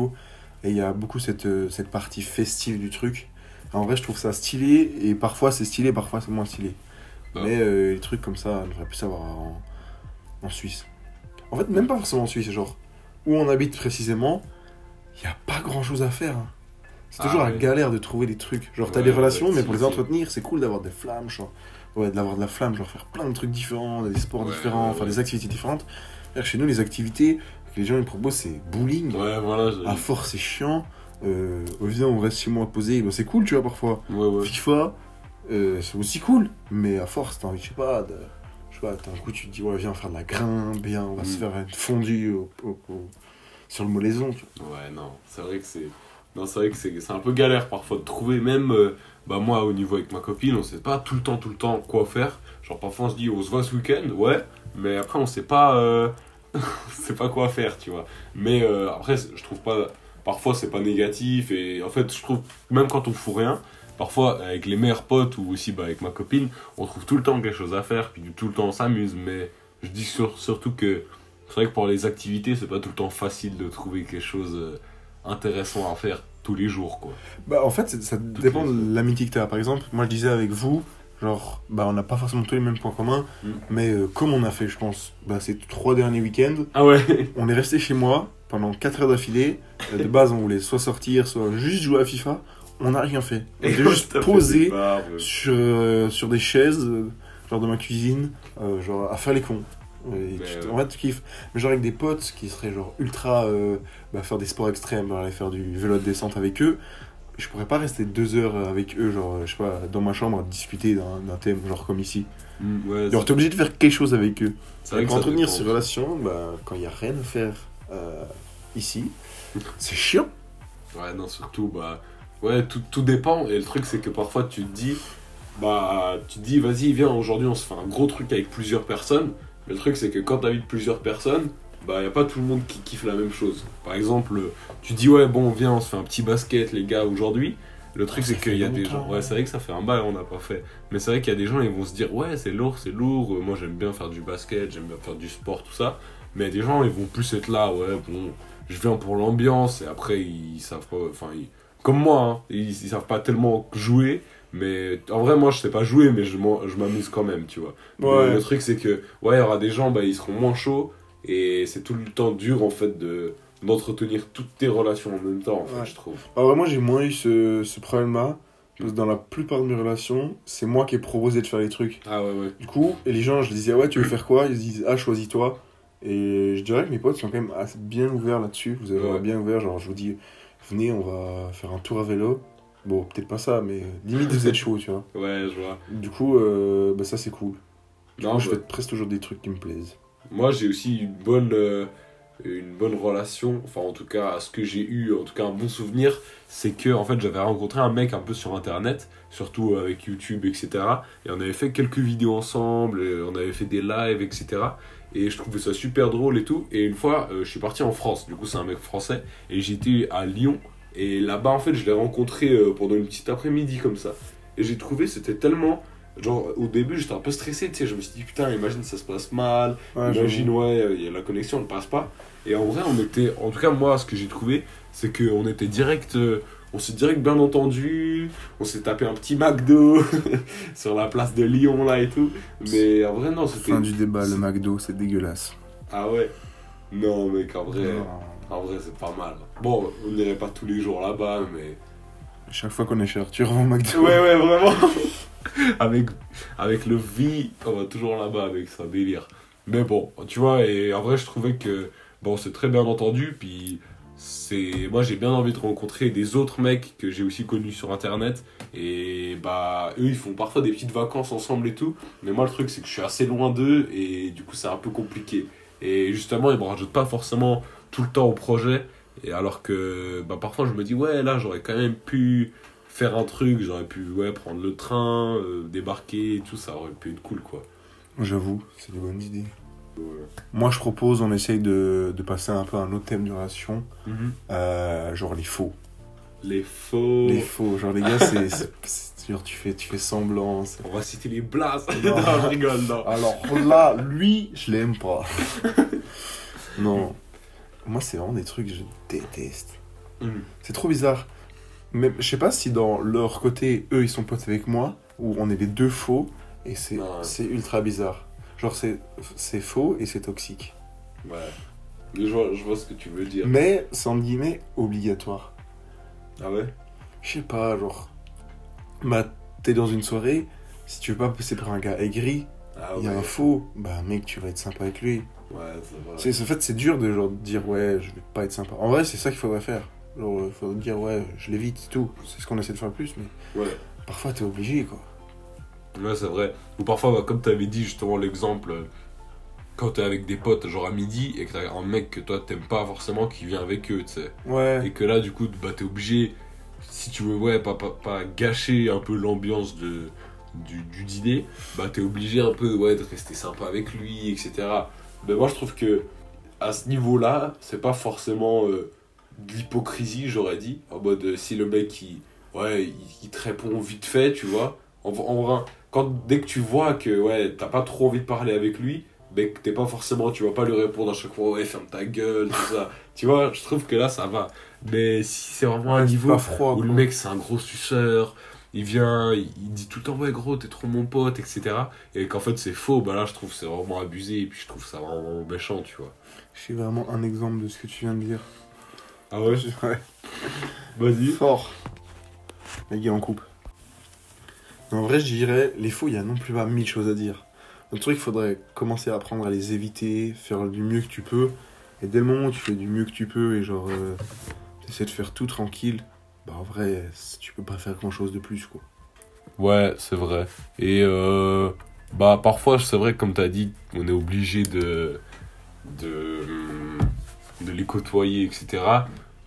A: Et il y a beaucoup cette, euh, cette partie festive du truc. En vrai, je trouve ça stylé, et parfois c'est stylé, parfois c'est moins stylé.
B: Ah.
A: Mais euh, les trucs comme ça, on devrait plus savoir en, en Suisse. En fait, même pas forcément en Suisse, genre où on habite précisément, il n'y a pas grand chose à faire. hein. C'est
B: Ah
A: toujours la
B: ouais.
A: galère de trouver des trucs. Genre, t'as
B: Ouais,
A: des relations,
B: ouais,
A: mais
B: si,
A: pour les
B: si.
A: entretenir, c'est cool d'avoir des flammes, genre. Ouais, d'avoir de la flamme, genre faire plein de trucs différents, des sports
B: Ouais,
A: différents, faire des activités différentes. Chez nous, les activités que les gens ils proposent, c'est bowling.
B: Ouais, voilà.
A: À force, c'est chiant. Euh, viens, on reste chez moi posé. Bah, c'est cool, tu vois, parfois.
B: Ouais, ouais.
A: FIFA, euh, c'est aussi cool, mais à force, t'as envie, je sais pas, de, je sais pas, t'as un coup, tu te dis, ouais, viens faire de la grimpe, bien, on va se
B: Mm.
A: faire une fondue au- au- au- sur le molaison. tu vois.
B: Ouais, non, c'est vrai que c'est. C'est vrai que c'est un peu galère parfois de trouver, même. euh, bah, moi, au niveau avec ma copine, on sait pas tout le temps, tout le temps quoi faire. Genre, parfois on se dit, on se voit ce week-end, ouais, mais après, on sait pas. euh, sait pas quoi faire, tu vois. Mais euh, après, je trouve pas. Parfois, c'est pas négatif, et en fait, je trouve, même quand on fout rien, parfois avec les meilleurs potes ou aussi bah, avec ma copine, on trouve tout le temps quelque chose à faire, puis tout le temps on s'amuse. Mais je dis sur- surtout que c'est vrai que pour les activités, c'est pas tout le temps facile de trouver quelque chose intéressant à faire tous les jours, quoi.
A: Bah, en fait, ça dépend
B: les-
A: de l'amitié que tu as. Par exemple, moi je disais avec vous, genre, bah, on n'a pas forcément tous les mêmes points communs,
B: Mm.
A: mais euh, comme on a fait, je pense, bah, ces trois derniers week-ends,
B: Ah ouais
A: on est resté chez moi pendant 4 heures d'affilée. Euh, De base, on voulait soit sortir, soit juste jouer à FIFA. On n'a rien fait. On était juste posé sur, euh, sur des chaises, genre de ma cuisine, genre à faire les cons. Et
B: Mais
A: tu-
B: ouais.
A: En fait, tu kiffes. Mais genre avec des potes qui seraient genre ultra. euh, bah, faire des sports extrêmes, aller faire du vélo de descente avec eux. Je pourrais pas rester deux heures avec eux, genre, je sais pas, dans ma chambre à discuter d'un thème, genre comme ici.
B: Mm, ouais,
A: Genre, t'es obligé de faire quelque chose avec eux.
B: vrai
A: Pour entretenir ces relations, bah, quand il y a rien à faire euh, ici, c'est chiant.
B: Ouais, non, surtout, bah, ouais, tout, tout dépend. Et le truc, c'est que parfois, tu te dis, bah, tu te dis, vas-y, viens, aujourd'hui, on se fait un gros truc avec plusieurs personnes. Le truc, c'est que quand t'invites plusieurs personnes, bah, y a pas tout le monde qui kiffe la même chose. Par exemple, tu dis, ouais, bon, viens, on se fait un petit basket, les gars, aujourd'hui. Le truc, c'est qu'il y a des gens. Ouais, c'est vrai que ça fait un bail, on n'a pas fait. Mais c'est vrai qu'il y a des gens, ils vont se dire, ouais, c'est lourd, c'est lourd. Moi, j'aime bien faire du basket, j'aime bien faire du sport, tout ça. Mais il y a des gens, ils vont plus être là, ouais, bon, je viens pour l'ambiance. Et après, ils savent pas. Enfin, ils- comme moi, hein, ils, ils savent pas tellement jouer. Mais en vrai, moi, je sais pas jouer, mais je m'amuse quand même, tu vois.
A: Ouais.
B: Le, truc, c'est que, ouais, il y aura des gens, bah, ils seront moins chauds. Et c'est tout le temps dur, en fait, de d'entretenir toutes tes relations en même temps, en fait,
A: Ouais.
B: je trouve.
A: Alors, moi, j'ai moins eu ce, ce problème-là. Parce que dans la plupart de mes relations, c'est moi qui ai proposé de faire les trucs.
B: Ah ouais, ouais.
A: Du coup, et les gens, je disais, ouais, tu veux faire quoi? Ils disent, ah, choisis-toi. Et je dirais que mes potes sont quand même assez bien ouverts là-dessus. Vous avez
B: Ouais.
A: bien ouvert, genre, je vous dis, venez, on va faire un tour à vélo. Bon, peut-être pas ça, mais limite, vous êtes chaud, tu vois.
B: Ouais, je vois.
A: Du coup, euh, bah, ça, c'est cool. Du
B: Non,
A: coup, je
B: bah-
A: fais presque toujours des trucs qui me plaisent.
B: Moi, j'ai aussi une bonne, euh, une bonne relation, enfin, en tout cas, à ce que j'ai eu, en tout cas, un bon souvenir, c'est que, en fait, j'avais rencontré un mec un peu sur internet, surtout avec YouTube, etc. Et on avait fait quelques vidéos ensemble, on avait fait des lives, etc. Et je trouvais ça super drôle et tout. Et une fois, euh, je suis parti en France, du coup, c'est un mec français, et j'étais à Lyon. Et là-bas, en fait, je l'ai rencontré euh, pendant une petite après-midi comme ça. Et j'ai trouvé, c'était tellement. Genre, au début, j'étais un peu stressé, tu sais. Je me suis dit, putain, imagine, ça se passe mal.
A: Ouais,
B: Imagine, ouais, y a la connexion ne passe pas. Et en vrai, on était. En tout cas, moi, ce que j'ai trouvé, c'est qu'on était direct. euh, on s'est direct bien entendu. On s'est tapé un petit McDo sur la place de Lyon, là et tout. Mais en vrai, non, c'était.
A: Fin du débat, le McDo, c'est dégueulasse.
B: Ah ouais Non, mec, en vrai.
A: Non.
B: En vrai, c'est pas mal. Bon, on n'irait pas tous les jours là-bas, mais.
A: Chaque fois qu'on est chez Arthur, on McDo.
B: Ouais, ouais, vraiment. avec, avec le V, on va toujours là-bas avec ça, délire. Mais bon, tu vois, et en vrai, je trouvais que, bon, c'est très bien entendu, puis c'est, moi, j'ai bien envie de rencontrer des autres mecs que j'ai aussi connus sur Internet, et bah, eux, ils font parfois des petites vacances ensemble et tout, mais moi, le truc, c'est que je suis assez loin d'eux, et du coup, c'est un peu compliqué. Et justement, ils me rajoutent pas forcément tout le temps au projet, et alors que, bah, parfois, je me dis, ouais, là, j'aurais quand même pu faire un truc, j'aurais pu ouais, prendre le train, euh, débarquer et tout, ça aurait pu être cool quoi.
A: J'avoue, c'est des bonnes idées. Moi, je propose, on essaye de, de passer un peu à un autre thème de relation, euh, genre les faux.
B: Les faux.
A: Les faux, genre les gars, c'est. genre, tu fais, tu fais semblant.
B: On va citer les blasts.
A: Non.
B: non, je rigole, non.
A: Alors là, lui, je l'aime pas. non. Moi, c'est vraiment des trucs que je déteste.
B: Mhm.
A: C'est trop bizarre. Mais je sais pas si dans leur côté, eux, ils sont potes avec moi, ou on est les deux faux, et c'est
B: Ouais.
A: c'est ultra bizarre. Genre, c'est c'est faux et c'est toxique.
B: Ouais. Je vois, je vois ce que tu veux dire.
A: Mais, c'est entre guillemets obligatoire.
B: Ah ouais?
A: Je sais pas, genre. Bah, t'es dans une soirée, si tu veux pas passer par un gars aigri,
B: Ah
A: il y a un faux, bah mec, tu vas être sympa avec lui.
B: Ouais, c'est vrai.
A: En fait, c'est dur de genre dire ouais, je vais pas être sympa. En vrai, c'est ça qu'il faudrait faire. Genre, il faudrait dire ouais, je l'évite, c'est tout. C'est ce qu'on essaie de faire le plus, mais
B: Ouais.
A: parfois t'es obligé quoi.
B: Ouais, c'est vrai. Ou parfois, bah, comme tu avais dit justement l'exemple, euh, quand t'es avec des potes, genre à midi, et que t'as un mec que toi t'aimes pas forcément qui vient avec eux, tu sais.
A: Ouais.
B: Et que là, du coup, bah, t'es obligé, si tu veux, ouais, pas, pas, pas gâcher un peu l'ambiance de, du, du dîner, bah, t'es obligé un peu, ouais, de rester sympa avec lui, etc. Mais moi, je trouve que à ce niveau-là, c'est pas forcément euh, de l'hypocrisie, j'aurais dit. En mode, euh, si le mec, il, ouais, il, il te répond vite fait, tu vois. En, en vrai, quand, dès que tu vois que ouais, t'as pas trop envie de parler avec lui, mais que t'es pas forcément, tu vas pas lui répondre à chaque fois, ouais, ferme ta gueule, tout ça. tu vois, je trouve que là, ça va. Mais si c'est vraiment un niveau
A: froid,
B: où le mec, c'est un gros suceur, il vient, il, il dit tout le temps, ouais, gros, t'es trop mon pote, etc. Et qu'en fait, c'est faux, bah là, je trouve c'est vraiment abusé, et puis je trouve ça vraiment méchant, tu vois.
A: Je suis vraiment un exemple de ce que tu viens de dire.
B: Ah ouais?
A: Ouais.
B: Vas-y.
A: Fort. Les gars, on coupe. Mais en vrai, je dirais, les faux, il y a non plus pas mille choses à dire. Le truc, il faudrait commencer à apprendre à les éviter, faire du mieux que tu peux. Et dès le moment où tu fais du mieux que tu peux et genre, euh, t'essaies de faire tout tranquille, bah en vrai, tu peux pas faire grand chose de plus, quoi.
B: Ouais, c'est vrai. Et euh, bah parfois, c'est vrai, comme tu as dit, on est obligé de, de, hum, de les côtoyer, etc.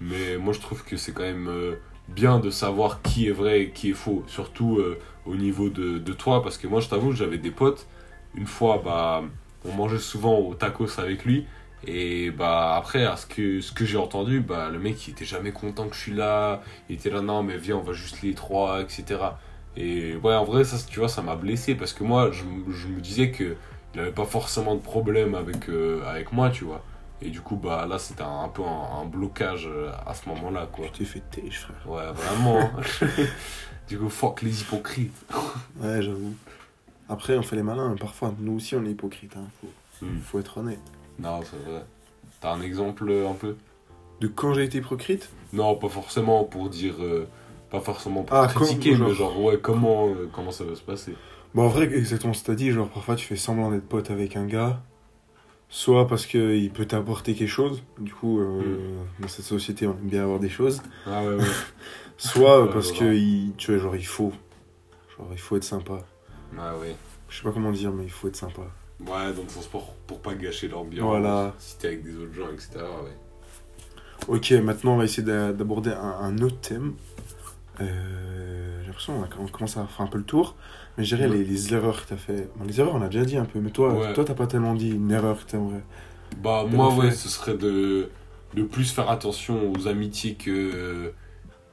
B: Mais moi, je trouve que c'est quand même euh, bien de savoir qui est vrai et qui est faux. Surtout euh, au niveau de, de toi, parce que moi, je t'avoue, j'avais des potes. Une fois, bah, on mangeait souvent au tacos avec lui. Et bah après, à ce que, ce que j'ai entendu, bah, le mec, il était jamais content que je suis là. Il était là, non, mais viens, on va juste les trois, etc. Et ouais, en vrai, ça, tu vois, ça m'a blessé parce que moi, je, je me disais que il avait pas forcément de problème avec, euh, avec moi, tu vois. Et du coup, bah là, c'était un, un peu un, un blocage euh, à ce moment-là, quoi.
A: Tu t'es fait têche, frère.
B: Ouais, vraiment. hein. du coup, fuck les hypocrites.
A: Ouais, j'avoue. Après, on fait les malins, hein. parfois. Nous aussi, on est hypocrite, hein. Faut,
B: Hmm.
A: faut être honnête.
B: Non, c'est vrai. T'as un exemple euh, un peu?
A: De quand j'ai été hypocrite?
B: Non, pas forcément pour dire. euh, pas forcément pour
A: Ah,
B: critiquer, mais genre, ouais, comment, euh, comment ça va se passer?
A: Bon, en vrai, exactement ce que t'as dit, genre parfois tu fais semblant d'être pote avec un gars, soit parce qu'il peut t'apporter quelque chose, du coup, euh, dans cette société on aime bien avoir des choses,
B: Ah ouais, ouais.
A: soit
B: Ouais,
A: parce que, il, tu vois, genre il faut, genre il faut être sympa.
B: Ah ouais.
A: Je sais pas comment dire, mais il faut être sympa.
B: Ouais, donc c'est pour, pour pas gâcher l'ambiance.
A: Voilà.
B: Si t'es avec des autres gens, etc. Ouais.
A: Ok, maintenant on va essayer d'a- d'aborder un, un autre thème. Euh, j'ai l'impression qu'on commence à faire un peu le tour, mais je dirais
B: Ouais.
A: les, les erreurs que t'as fait. Bon, les erreurs on a déjà dit un peu, mais toi,
B: Ouais.
A: toi t'as pas tellement dit une erreur que t'aimerais.
B: Bah, moi, ouais, ce serait de, de plus faire attention aux amitiés que,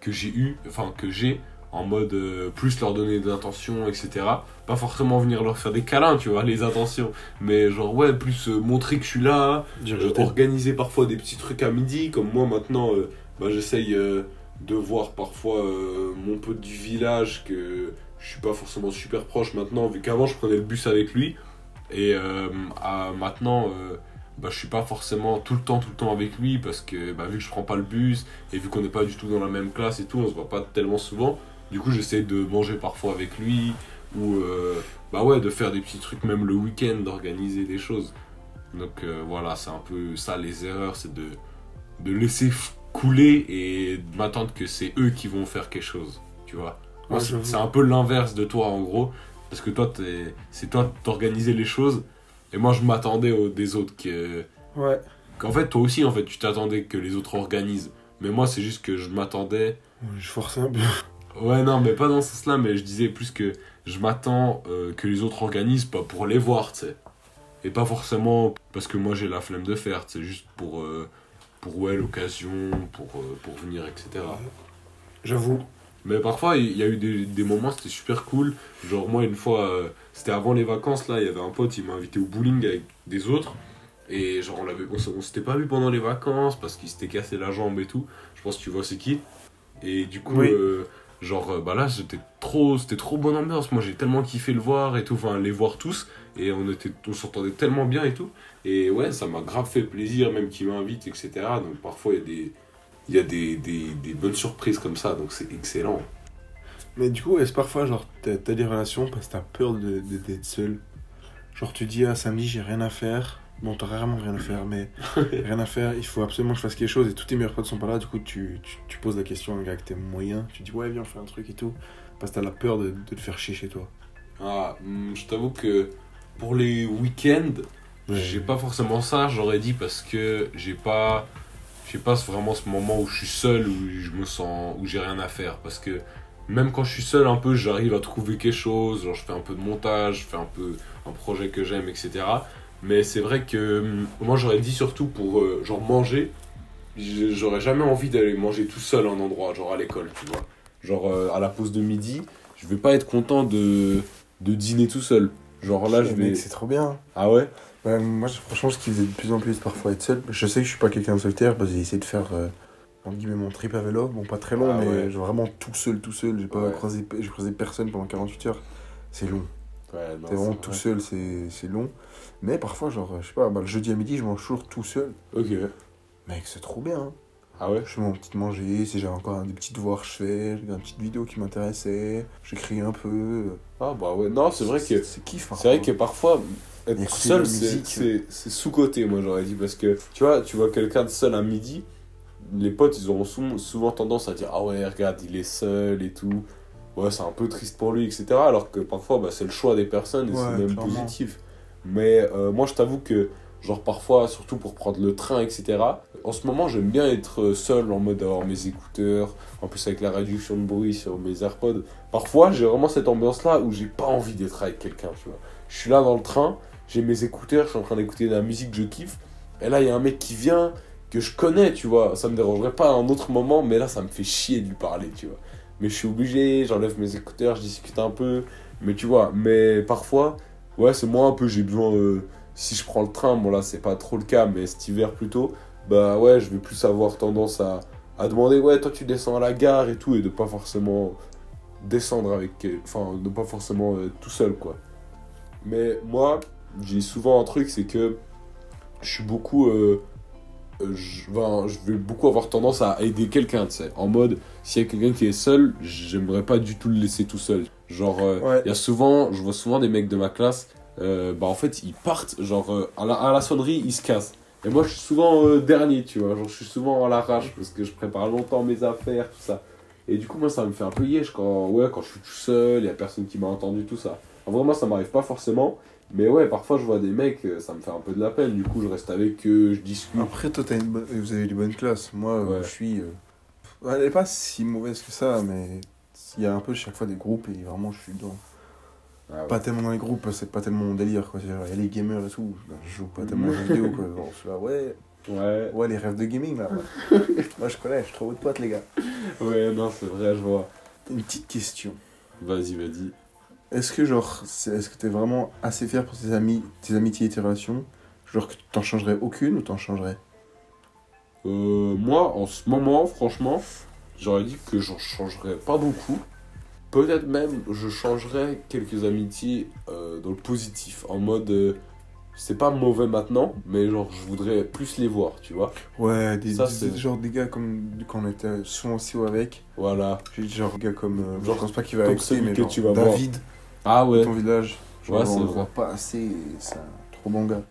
B: que j'ai eues, enfin, que j'ai, en mode euh, plus leur donner des intentions, etc. Pas forcément venir leur faire des câlins, tu vois, les intentions, mais genre, ouais, plus euh, montrer que je suis là, Euh, organiser parfois des petits trucs à midi, comme moi maintenant, euh, bah, j'essaye de voir parfois mon pote du village que je suis pas forcément super proche maintenant, vu qu'avant je prenais le bus avec lui, et à- maintenant bah, je suis pas forcément tout le temps tout le temps avec lui parce que bah, vu que je prends pas le bus et vu qu'on n'est pas du tout dans la même classe et tout, on se voit pas tellement souvent. Du coup, j'essaie de manger parfois avec lui ou euh, bah ouais, de faire des petits trucs même le week-end, d'organiser des choses. Donc euh, voilà, c'est un peu ça les erreurs, c'est de, de laisser couler et de m'attendre que c'est eux qui vont faire quelque chose, tu vois. Moi,
A: Ouais,
B: c'est un peu l'inverse de toi en gros, parce que toi, c'est toi d'organiser les choses et moi, je m'attendais aux- des autres que
A: Ouais.
B: qu'en fait, toi aussi, en fait, tu t'attendais que les autres organisent. Mais moi, c'est juste que je m'attendais
A: Je forçais un peu.
B: Ouais, non, mais pas dans ce sens-là, mais je disais plus que je m'attends euh, que les autres organisent, pas pour les voir, tu sais. Et pas forcément parce que moi j'ai la flemme de faire, c'est juste pour, euh, pour ouais, l'occasion, pour, euh, pour venir, etc.
A: J'avoue.
B: Mais parfois, il y a eu des, des moments, c'était super cool. Genre, moi, une fois, euh, c'était avant les vacances, là, il y avait un pote, il m'a invité au bowling avec des autres. Et genre, on, l'avait, on, s'était pas vu pendant les vacances parce qu'il s'était cassé la jambe et tout. Je pense que tu vois c'est qui. Et du coup,
A: Oui.
B: euh, genre, euh, bah là, c'était trop, c'était trop bonne ambiance. Moi, j'ai tellement kiffé le voir et tout, enfin, les voir tous. Et on, était, on s'entendait tellement bien et tout. Et ouais, ça m'a grave fait plaisir, même qu'il m'invite, etc. Donc parfois, il y a des. Bonnes surprises comme ça, donc c'est excellent.
A: Mais du coup, est-ce parfois, genre, t'as des relations parce que t'as peur de- d'être seul? Genre, tu dis, ah, samedi, j'ai rien à faire. Bon, t'as rarement rien à faire, mais rien à faire, il faut absolument que je fasse quelque chose et tous tes meilleurs potes sont pas là. Du coup, tu, tu, tu poses la question à un gars avec tes moyens. Tu dis, ouais, viens, on fait un truc et tout. Parce que t'as la peur de, de te faire chier chez toi.
B: Ah, hmm, je t'avoue que pour les week-ends,
A: Ouais.
B: j'ai pas forcément ça, j'aurais dit, parce que j'ai pas, j'ai pas vraiment ce moment où je suis seul, où je me sens, où j'ai rien à faire. Parce que même quand je suis seul, un peu, j'arrive à trouver quelque chose, genre je fais un peu de montage, je fais un peu un projet que j'aime, etc. Mais c'est vrai que hmm, moi j'aurais dit surtout pour euh, genre manger, j'aurais jamais envie d'aller manger tout seul à un endroit, genre à l'école, tu vois. Genre, euh, à la pause de midi, je vais pas être content de, de dîner tout seul. Genre là, je vais.
A: C'est trop bien.
B: Ah ouais?
A: Ouais, moi, je- franchement, ce qui faisait de plus en plus parfois être seul, je sais que je suis pas quelqu'un de solitaire, parce que j'ai essayé de faire euh, entre guillemets, mon trip à vélo. Bon, pas très long,
B: Ah
A: mais
B: ouais.
A: genre vraiment tout seul, tout seul. J'ai pas
B: Ouais.
A: croisé, j'ai croisé personne pendant 48 heures. C'est long.
B: Ouais,
A: T'es vraiment tout
B: vrai.
A: seul, c'est long. Mais parfois, genre, je sais pas, bah, le jeudi à midi, je mange toujours tout seul.
B: Ok.
A: Mec, c'est trop bien. hein.
B: Ah ouais?
A: Je fais mon petit manger, si j'ai encore des petits devoirs, je fais. J'ai une petite vidéo qui m'intéressait. J'écris un peu.
B: Ah bah ouais, non, c'est vrai que.
A: C'est kiff,
B: C'est vrai que parfois, être seul, c'est- sous-côté, moi j'aurais dit. Parce que, tu vois, tu vois quelqu'un de seul à midi, les potes, ils auront sou- souvent tendance à dire Ah ouais, regarde, il est seul et tout. Ouais, c'est un peu triste pour lui, etc. Alors que parfois, bah, c'est le choix des personnes et
A: Ouais,
B: c'est même
A: clairement.
B: positif. Mais euh, moi, je t'avoue que, genre, parfois, surtout pour prendre le train, etc., en ce moment, j'aime bien être seul en mode avoir mes écouteurs, en plus avec la réduction de bruit sur mes AirPods. Parfois, j'ai vraiment cette ambiance-là où j'ai pas envie d'être avec quelqu'un, tu vois. Je suis là dans le train, j'ai mes écouteurs, je suis en train d'écouter de la musique que je kiffe, et là, il y a un mec qui vient, que je connais, tu vois. Ça me dérangerait pas à un autre moment, mais là, ça me fait chier de lui parler, tu vois. Mais je suis obligé, j'enlève mes écouteurs, je discute un peu, mais tu vois, mais parfois, ouais, c'est moi un peu, j'ai besoin. euh, si je prends le train, bon là, c'est pas trop le cas, mais cet hiver plutôt, bah ouais, je vais plus avoir tendance à, demander, ouais, toi tu descends à la gare et tout, et de pas forcément descendre avec. Enfin, de pas forcément euh, tout seul, quoi. Mais moi, j'ai souvent un truc, c'est que je suis beaucoup. euh, je, enfin, je vais beaucoup avoir tendance à aider quelqu'un, tu sais. En mode, s'il y a quelqu'un qui est seul, j'aimerais pas du tout le laisser tout seul. Genre, euh, il
A: Ouais.
B: y a souvent, je vois souvent des mecs de ma classe, euh, bah en fait, ils partent, genre, euh, à, la, à la sonnerie, ils se cassent. Et moi, je suis souvent dernier, tu vois. Genre, je suis souvent à l'arrache parce que je prépare longtemps mes affaires, tout ça. Et du coup, moi, ça me fait un peu yesh quand, ouais, quand je suis tout seul, il y a personne qui m'a entendu, tout ça. En vrai, moi, ça m'arrive pas forcément. Mais ouais, parfois, je vois des mecs, euh, ça me fait un peu de la peine. Du coup, je reste avec eux, je discute.
A: Après, toi, t'as une bonne- vous avez des bonnes classes. Moi, euh,
B: Ouais.
A: je suis. euh, Elle est pas si mauvaise que ça, mais il y a un peu chaque fois des groupes et vraiment, je suis dedans.
B: Ah ouais.
A: Pas tellement dans les groupes, c'est pas tellement mon délire. quoi. Il y a les gamers et tout. ben, Je joue pas tellement aux jeux vidéo. Quoi. Genre, je suis là, ouais,
B: Ouais,
A: ouais, les rêves de gaming là. ouais. Moi, je connais, je suis trop votre pote, les gars.
B: ouais, non, c'est vrai, je vois.
A: Une petite question.
B: Vas-y, vas-y.
A: Est-ce que, genre, est-ce que t'es vraiment assez fier pour tes amis, tes amitiés et tes relations? Genre, que t'en changerais aucune ou t'en changerais?
B: Euh, moi, en ce moment, franchement, j'aurais dit que j'en changerais pas beaucoup. Peut-être même, je changerais quelques amitiés euh, dans le positif. En mode, euh, c'est pas mauvais maintenant, mais genre, je voudrais plus les voir, tu vois.
A: Ouais, des,
B: Ça,
A: des-
B: c'est-
A: genre des gars comme quand on était souvent aussi avec.
B: Voilà.
A: Genre des gars comme. euh,
B: Genre,
A: je pense pas qu'il va
B: celui
A: mais
B: que
A: genre
B: tu vas
A: David,
B: Ah ouais.
A: ton village. Genre,
B: Ouais,
A: on le
B: vrai.
A: voit pas assez, c'est un trop bon gars.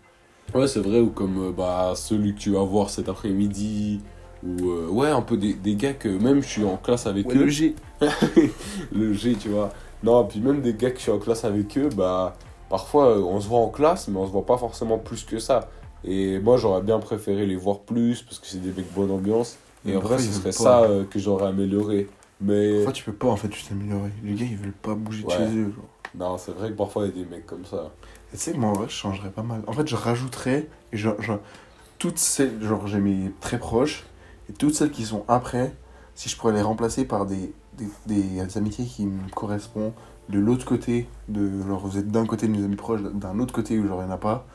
B: Ouais, c'est vrai, ou comme euh, bah, celui que tu vas voir cet après-midi. Ou euh, ouais, un peu des, des gars que même je suis en classe avec
A: Ouais,
B: eux.
A: le G.
B: le G, tu vois. Non, puis même des gars que je suis en classe avec eux, bah, parfois euh, on se voit en classe, mais on se voit pas forcément plus que ça. Et moi, j'aurais bien préféré les voir plus, parce que c'est des mecs bonne ambiance. Et
A: Mais
B: en vrai, ce serait ça euh, que j'aurais amélioré. Mais
A: Parfois, tu peux pas en fait juste t'améliorer. Les gars, ils veulent pas bouger de
B: Ouais.
A: chez eux. Genre.
B: Non, c'est vrai que parfois il y a des mecs comme ça.
A: Et tu sais que moi, en vrai, je changerais pas mal. En fait, je rajouterais. Et toutes celles. Genre, j'ai mes très proches. Et toutes celles qui sont après, si je pourrais les remplacer par des, des, des amitiés qui me correspondent de l'autre côté. De, genre, vous êtes d'un côté de mes amis proches, d'un autre côté où genre, il n'y en a pas.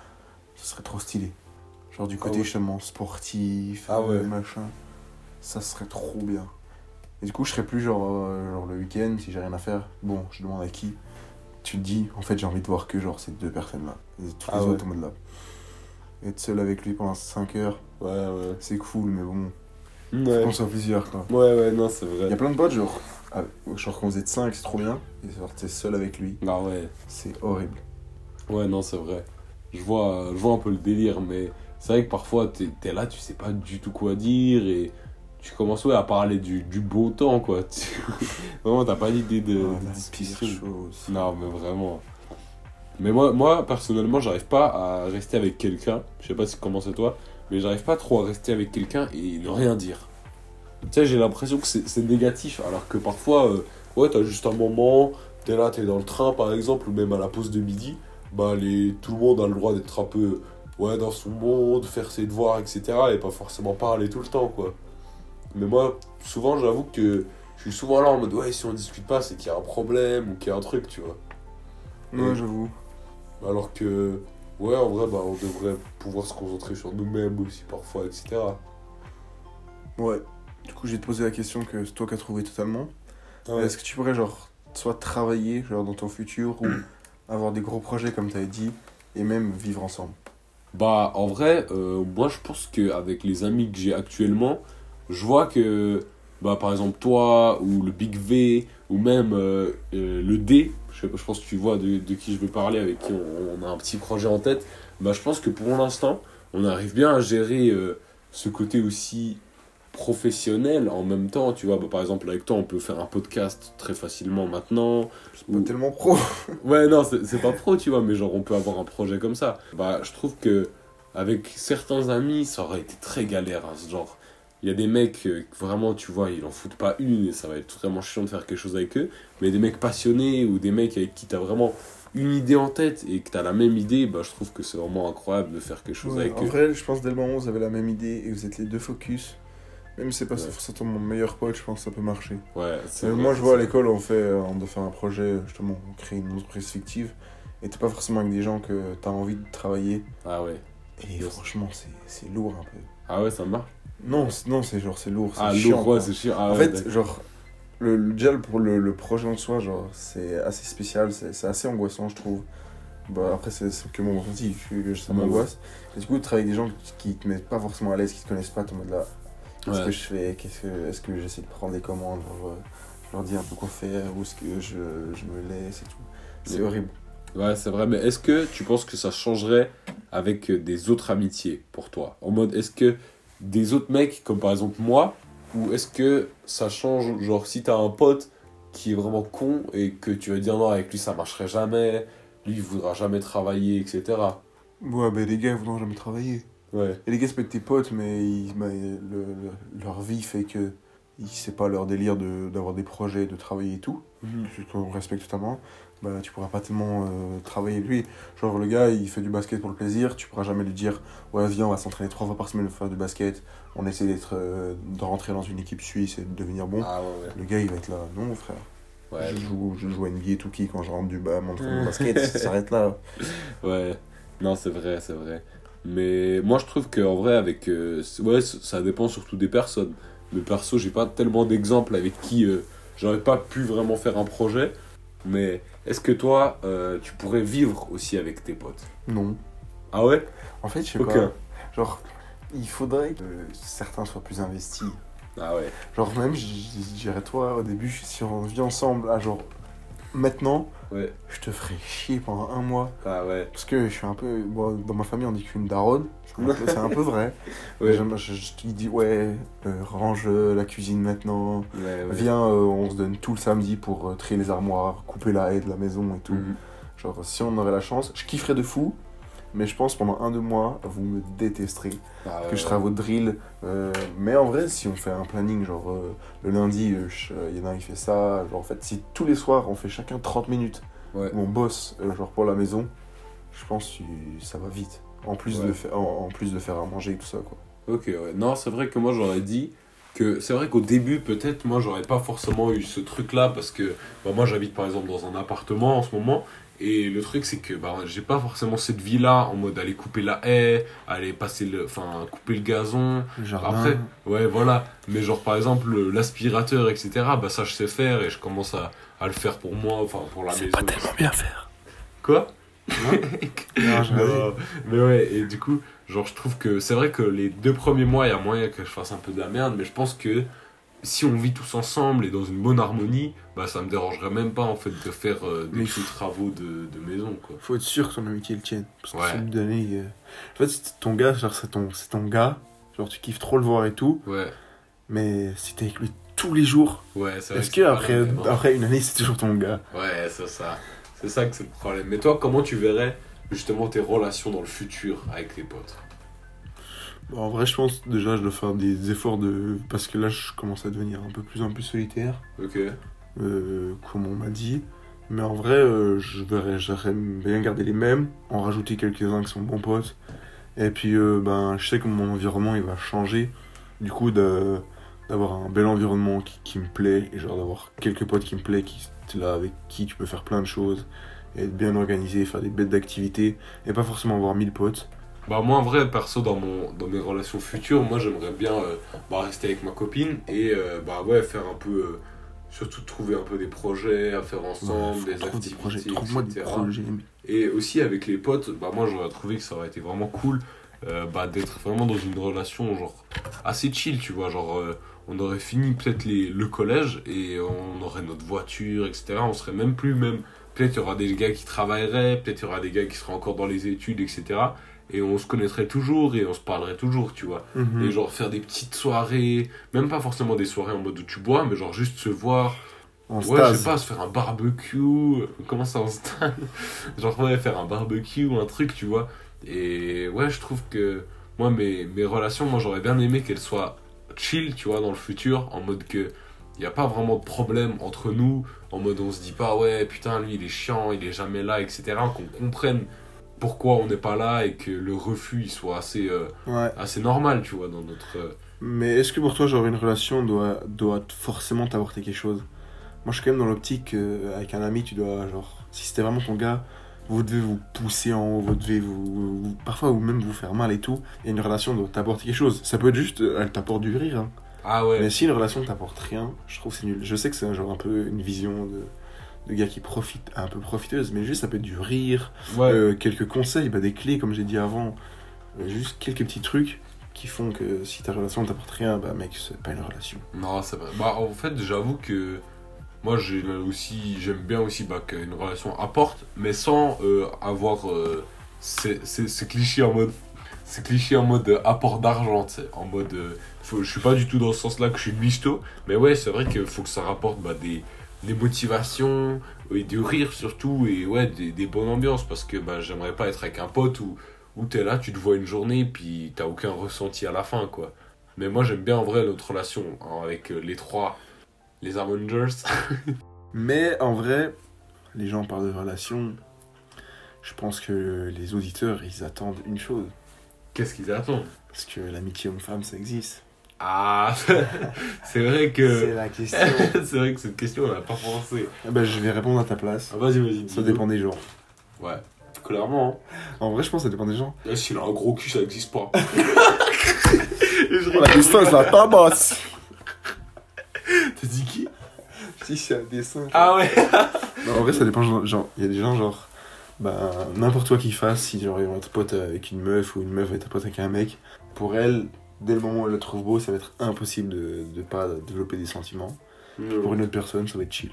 A: Ce serait trop stylé. Genre, du
B: Ah
A: côté
B: ouais.
A: justement sportif,
B: Ah ouais.
A: machin. Ça serait trop bien. Et du coup, je serais plus genre, euh, genre le week-end, si j'ai rien à faire. Bon, je demande à qui. Tu te dis, en fait, j'ai envie de voir que genre ces deux personnes-là. Les
B: Ah ouais.
A: autres en mode là. Être seul avec lui pendant 5 heures,
B: Ouais, ouais.
A: c'est cool, mais bon,
B: Ouais,
A: on soit plusieurs quoi.
B: ouais, ouais, non, c'est
A: Il y a
B: vrai.
A: plein de potes, genre, ah, genre quand vous êtes 5, c'est trop bien. Et genre, t'es seul avec lui,
B: Ah ouais.
A: c'est horrible.
B: Ouais, non, c'est vrai. Je vois, je vois un peu le délire, mais c'est vrai que parfois, t'es es là, tu sais pas du tout quoi dire et tu commences ouais, à parler du, du beau temps, quoi. Vraiment, t'as pas d'idée de,
A: Oh,
B: de discussion. Non, mais vraiment. Mais moi, moi personnellement, j'arrive pas à rester avec quelqu'un. Je sais pas si comment c'est toi, mais j'arrive pas trop à rester avec quelqu'un et ne rien dire. Tu sais, j'ai l'impression que c'est c'est négatif, alors que parfois, euh, ouais, t'as juste un moment, t'es là, t'es dans le train par exemple, ou même à la pause de midi, bah les, tout le monde a le droit d'être un peu ouais, dans son monde, faire ses devoirs, etc. et pas forcément parler tout le temps, quoi. Mais moi, souvent, j'avoue que je suis souvent là en mode ouais, si on discute pas, c'est qu'il y a un problème ou qu'il y a un truc, tu vois.
A: Ouais, j'avoue.
B: Alors que, ouais, en vrai, bah, on devrait pouvoir se concentrer sur nous-mêmes aussi parfois, etc.
A: Ouais. Du coup, j'ai te posé la question que c'est toi qui as trouvé totalement.
B: Ah ouais.
A: Est-ce que tu pourrais, genre, soit travailler, genre, dans ton futur, ou avoir des gros projets, comme tu avais dit, et même vivre ensemble?
B: Bah, en vrai, euh, moi je pense qu'avec les amis que j'ai actuellement, je vois que, bah, par exemple, toi, ou le Big V, ou même euh, euh, le D, je, sais pas, je pense que tu vois de, de qui je veux parler, avec qui on, on a un petit projet en tête, bah, je pense que pour l'instant, on arrive bien à gérer euh, ce côté aussi professionnel en même temps, tu vois, bah, par exemple, avec toi, on peut faire un podcast très facilement maintenant,
A: C'est pas
B: Ou-
A: tellement pro.
B: Ouais, non, c'est c'est pas pro, tu vois, mais genre, on peut avoir un projet comme ça. Bah, je trouve que avec certains amis, ça aurait été très galère, hein, ce genre. Il y a des mecs, euh, vraiment, tu vois, ils en foutent pas une, et ça va être vraiment chiant de faire quelque chose avec eux. Mais des mecs passionnés, ou des mecs avec qui t'as vraiment une idée en tête, et que t'as la même idée, bah, je trouve que c'est vraiment incroyable de faire quelque chose
A: Ouais,
B: avec
A: en
B: eux.
A: vrai, je pense dès le moment où vous avez la même idée et vous êtes les deux focus, même si c'est pas
B: Ouais.
A: forcément mon meilleur pote, je pense que ça peut marcher.
B: Ouais, c'est vrai,
A: moi, je vois à l'école, on fait, euh, on doit faire un projet, justement, on crée une entreprise fictive, et t'es pas forcément avec des gens que t'as envie de travailler.
B: Ah ouais.
A: Et franchement, c'est c'est lourd un peu.
B: Ah ouais, ça marche.
A: Non, c'est- non, c'est genre, c'est lourd,
B: Ah,
A: chiant.
B: lourd, ouais, c'est chiant. Ah,
A: en
B: ouais,
A: fait, genre, le, le- déjà pour le, le projet en soi, genre, c'est assez spécial, c'est assez angoissant, je trouve. Bah, après, c'est que mon ressenti, je- ça
B: Ouais,
A: m'angoisse. Et du coup, de travailler avec des gens qui, te mettent pas forcément à l'aise, qui te connaissent pas, t'es en mode là, qu'est-ce
B: Ouais.
A: que je fais Qu'est-ce que, Est-ce que j'essaie de prendre des commandes genre, euh, Je leur dis un peu quoi faire, où est-ce que je, je me laisse et tout. C'est horrible.
B: Ouais, c'est vrai, mais est-ce que tu penses que ça changerait avec euh, des autres amitiés pour toi? En mode, est-ce que des autres mecs, comme par exemple moi, ou est-ce que ça change, genre si t'as un pote qui est vraiment con et que tu vas dire non, avec lui ça marcherait jamais, lui il voudra jamais travailler, etc.
A: Ouais, bah les gars, ils voudront jamais travailler.
B: Ouais,
A: Et les gars, être tes potes, mais ils- bah, le- le- leur vie fait que c'est pas leur délire de- d'avoir des projets, de travailler et tout. Ce qu'on respecte totalement. Bah, tu pourras pas tellement euh, travailler lui. Genre, le gars, il fait du basket pour le plaisir. Tu pourras jamais lui dire Ouais, viens, on va s'entraîner trois fois par semaine pour faire du basket. On essaie d'être, euh, de rentrer dans une équipe suisse et de devenir bon.
B: Ah ouais,
A: Le gars, il va être là. Non, mon frère.
B: ouais.
A: Je, joue, je joue à NBA tout qui quand je rentre du bas, au basket, ça s'arrête là.
B: Ouais, non, c'est vrai, c'est vrai. Mais moi, je trouve qu'en vrai, avec. euh, ouais, ça dépend surtout des personnes. Mais perso, j'ai pas tellement d'exemples avec qui euh, j'aurais pas pu vraiment faire un projet. Mais est-ce que toi, euh, tu pourrais vivre aussi avec tes potes?
A: Non.
B: Ah ouais?
A: En fait, je sais
B: Ok.
A: pas. Genre, il faudrait que certains soient plus investis.
B: Ah ouais.
A: Genre, même, je je dirais, toi, au début, si on vit ensemble, à genre, maintenant,
B: Ouais.
A: je te ferai chier pendant un mois.
B: Ah ouais.
A: Parce que je suis un peu. bon, dans ma famille, on dit que je suis une daronne. C'est un peu, vrai.
B: Ouais.
A: Je, je, il dit, ouais, euh, range euh, la cuisine maintenant.
B: Ouais, ouais.
A: Viens, euh, on se donne tout le samedi pour euh, trier les armoires, couper la haie de la maison et tout.
B: Mhm.
A: Genre, si on aurait la chance, je kifferais de fou. Mais je pense pendant un, deux mois, vous me détesterez.
B: Ah
A: que je serai à votre drill. Euh, mais en vrai, si on fait un planning, genre euh, le lundi, il y en a un qui fait ça. Genre, en fait, si tous les soirs on fait chacun 30 minutes
B: Ouais.
A: où on bosse, euh, genre pour la maison, je pense que ça va vite. En plus,
B: Ouais.
A: de, faire, en, en plus de faire à manger et tout ça, quoi.
B: Ok, ouais. Non, c'est vrai que moi j'aurais dit que c'est vrai qu'au début, peut-être, moi j'aurais pas forcément eu ce truc-là parce que bah, moi j'habite par exemple dans un appartement en ce moment. Et le truc, c'est que bah, j'ai pas forcément cette vie-là en mode aller couper la haie, aller passer le. Enfin, couper le gazon.
A: Le.
B: Après, ouais, voilà. Mais genre, par exemple, le- l'aspirateur, etc., bah ça je sais faire et je commence à, à le faire pour moi, enfin pour la maison.
A: bien faire.
B: Quoi?
A: Non,
B: mais ouais, et du coup, genre, je trouve que c'est vrai que les deux premiers mois, il y a moyen que je fasse un peu de la merde, mais je pense que si on vit tous ensemble et dans une bonne harmonie, bah ça me dérangerait même pas en fait de faire euh, des
A: Mais
B: petits travaux de, de maison, quoi.
A: Faut être sûr que ton amitié le tienne. Parce que
B: Ouais.
A: si donner. euh, En fait, c'est ton gars, genre, c'est ton, c'est ton gars. Genre, tu kiffes trop le voir et tout.
B: Ouais,
A: Mais si t'es avec lui tous les jours,
B: ouais,
A: est-ce
B: que hein.
A: après une année, c'est toujours ton gars?
B: Ouais, c'est ça. C'est ça que c'est le problème. Mais toi, comment tu verrais justement tes relations dans le futur avec tes potes?
A: En vrai, je pense déjà, je dois faire des efforts de. Parce que là, je commence à devenir un peu plus en plus solitaire,
B: Ok.
A: euh, comme on m'a dit. Mais en vrai, euh, je verrais, j'aimerais bien garder les mêmes, en rajouter quelques-uns qui sont bons potes. Et puis, euh, ben, je sais que mon environnement, il va changer. Du coup, d'avoir un bel environnement qui, qui me plaît et genre d'avoir quelques potes qui me plaît, qui là avec qui tu peux faire plein de choses, et être bien organisé, faire des bêtes d'activités et pas forcément avoir 1000 potes.
B: Bah moi en vrai perso dans mon dans mes relations futures moi j'aimerais bien euh, bah, rester avec ma copine et euh, bah ouais faire un peu euh, surtout trouver un peu des projets à faire ensemble
A: Ouais,
B: des activités
A: projets, trouve-moi des
B: etc.
A: projets.
B: et aussi avec les potes bah moi j'aurais trouvé que ça aurait été vraiment cool bah, d'être vraiment dans une relation genre assez chill tu vois genre euh, on aurait fini peut-être le collège et on aurait notre voiture etc on serait même plus même. Peut-être il y aura des gars qui travailleraient peut-être il y aura des gars qui seraient encore dans les études etc et on se connaîtrait toujours et on se parlerait toujours tu vois.
A: Mhm.
B: et genre faire des petites soirées, même pas forcément des soirées en mode où tu bois, mais genre juste se voir,
A: En
B: ouais, je sais
A: stase.
B: pas, se faire un barbecue, comment ça on se stade Genre, ouais, faire un barbecue ou un truc, tu vois. Et ouais, je trouve que moi, mes, mes relations, moi j'aurais bien aimé qu'elles soient chill, tu vois, dans le futur, en mode que il n'y a pas vraiment de problème entre nous, en mode on se dit pas, ouais, putain, lui il est chiant, il est jamais là, etc. Qu'on comprenne pourquoi on n'est pas là et que le refus il soit assez. euh,
A: Ouais.
B: assez normal, tu vois, dans notre. euh,
A: Mais est-ce que pour toi, genre, une relation doit, doit forcément t'apporter quelque chose? Moi, je suis quand même dans l'optique euh, avec un ami, tu dois, genre, si c'était vraiment ton gars, vous devez vous pousser en haut, vous devez vous, vous- Parfois, ou même vous faire mal et tout. Et une relation doit t'apporter quelque chose. Ça peut être juste, euh, elle t'apporte du rire. hein.
B: Ah ouais.
A: Mais si une relation t'apporte rien, je trouve c'est nul. Je sais que c'est un genre un peu une vision de, de gars qui profitent, un peu profiteuse, mais juste ça peut être du rire,
B: ouais.
A: euh, quelques conseils, bah, des clés, comme j'ai dit avant, euh, juste quelques petits trucs qui font que si ta relation t'apporte rien, bah mec, c'est pas une relation.
B: Non, c'est vrai. Bah, en fait, j'avoue que moi, j'ai aussi, j'aime bien aussi bah, qu'une relation apporte, mais sans euh, avoir euh, ces, clichés en mode. Ces clichés en mode euh, apport d'argent. En mode. euh, je suis pas du tout dans ce sens-là que je suis misto, mais ouais, c'est vrai qu'il faut que ça rapporte bah, des, des motivations, et du rire surtout, et ouais, des, des bonnes ambiances, parce que bah, j'aimerais pas être avec un pote où, où t'es là, tu te vois une journée, puis t'as aucun ressenti à la fin, quoi. Mais moi, j'aime bien en vrai notre relation hein, avec euh, les trois, les Avengers.
A: Mais en vrai, les gens parlent de relation. Je pense que les auditeurs, ils attendent une chose.
B: Qu'est-ce qu'ils attendent?
A: Parce que l'amitié homme-femme, ça existe.
B: Ah, c'est vrai
A: C'est
B: que.
A: la question.
B: c'est vrai que cette question, on n'a pas pensé.
A: Ah bah, je vais répondre à ta place.
B: Ah, vas-y, vas-y.
A: Ça dépend des gens.
B: Ouais, clairement.
A: En vrai, je pense que ça dépend des gens.
B: Hein. S'il a un gros cul, ça n'existe pas.
A: La distance, la tabasse
B: T'as dit qui?
A: Si c'est un dessin.
B: Ah ouais
A: Non, en vrai, ça dépend. genre- il y a des gens, genre, bah, n'importe quoi qu'ils fassent, si genre, ils vont être potes avec une meuf ou une meuf va être pote avec un mec, pour elle, dès le moment où elle le trouve beau, ça va être impossible de, de pas développer des sentiments. Pour une autre personne, ça va être chill.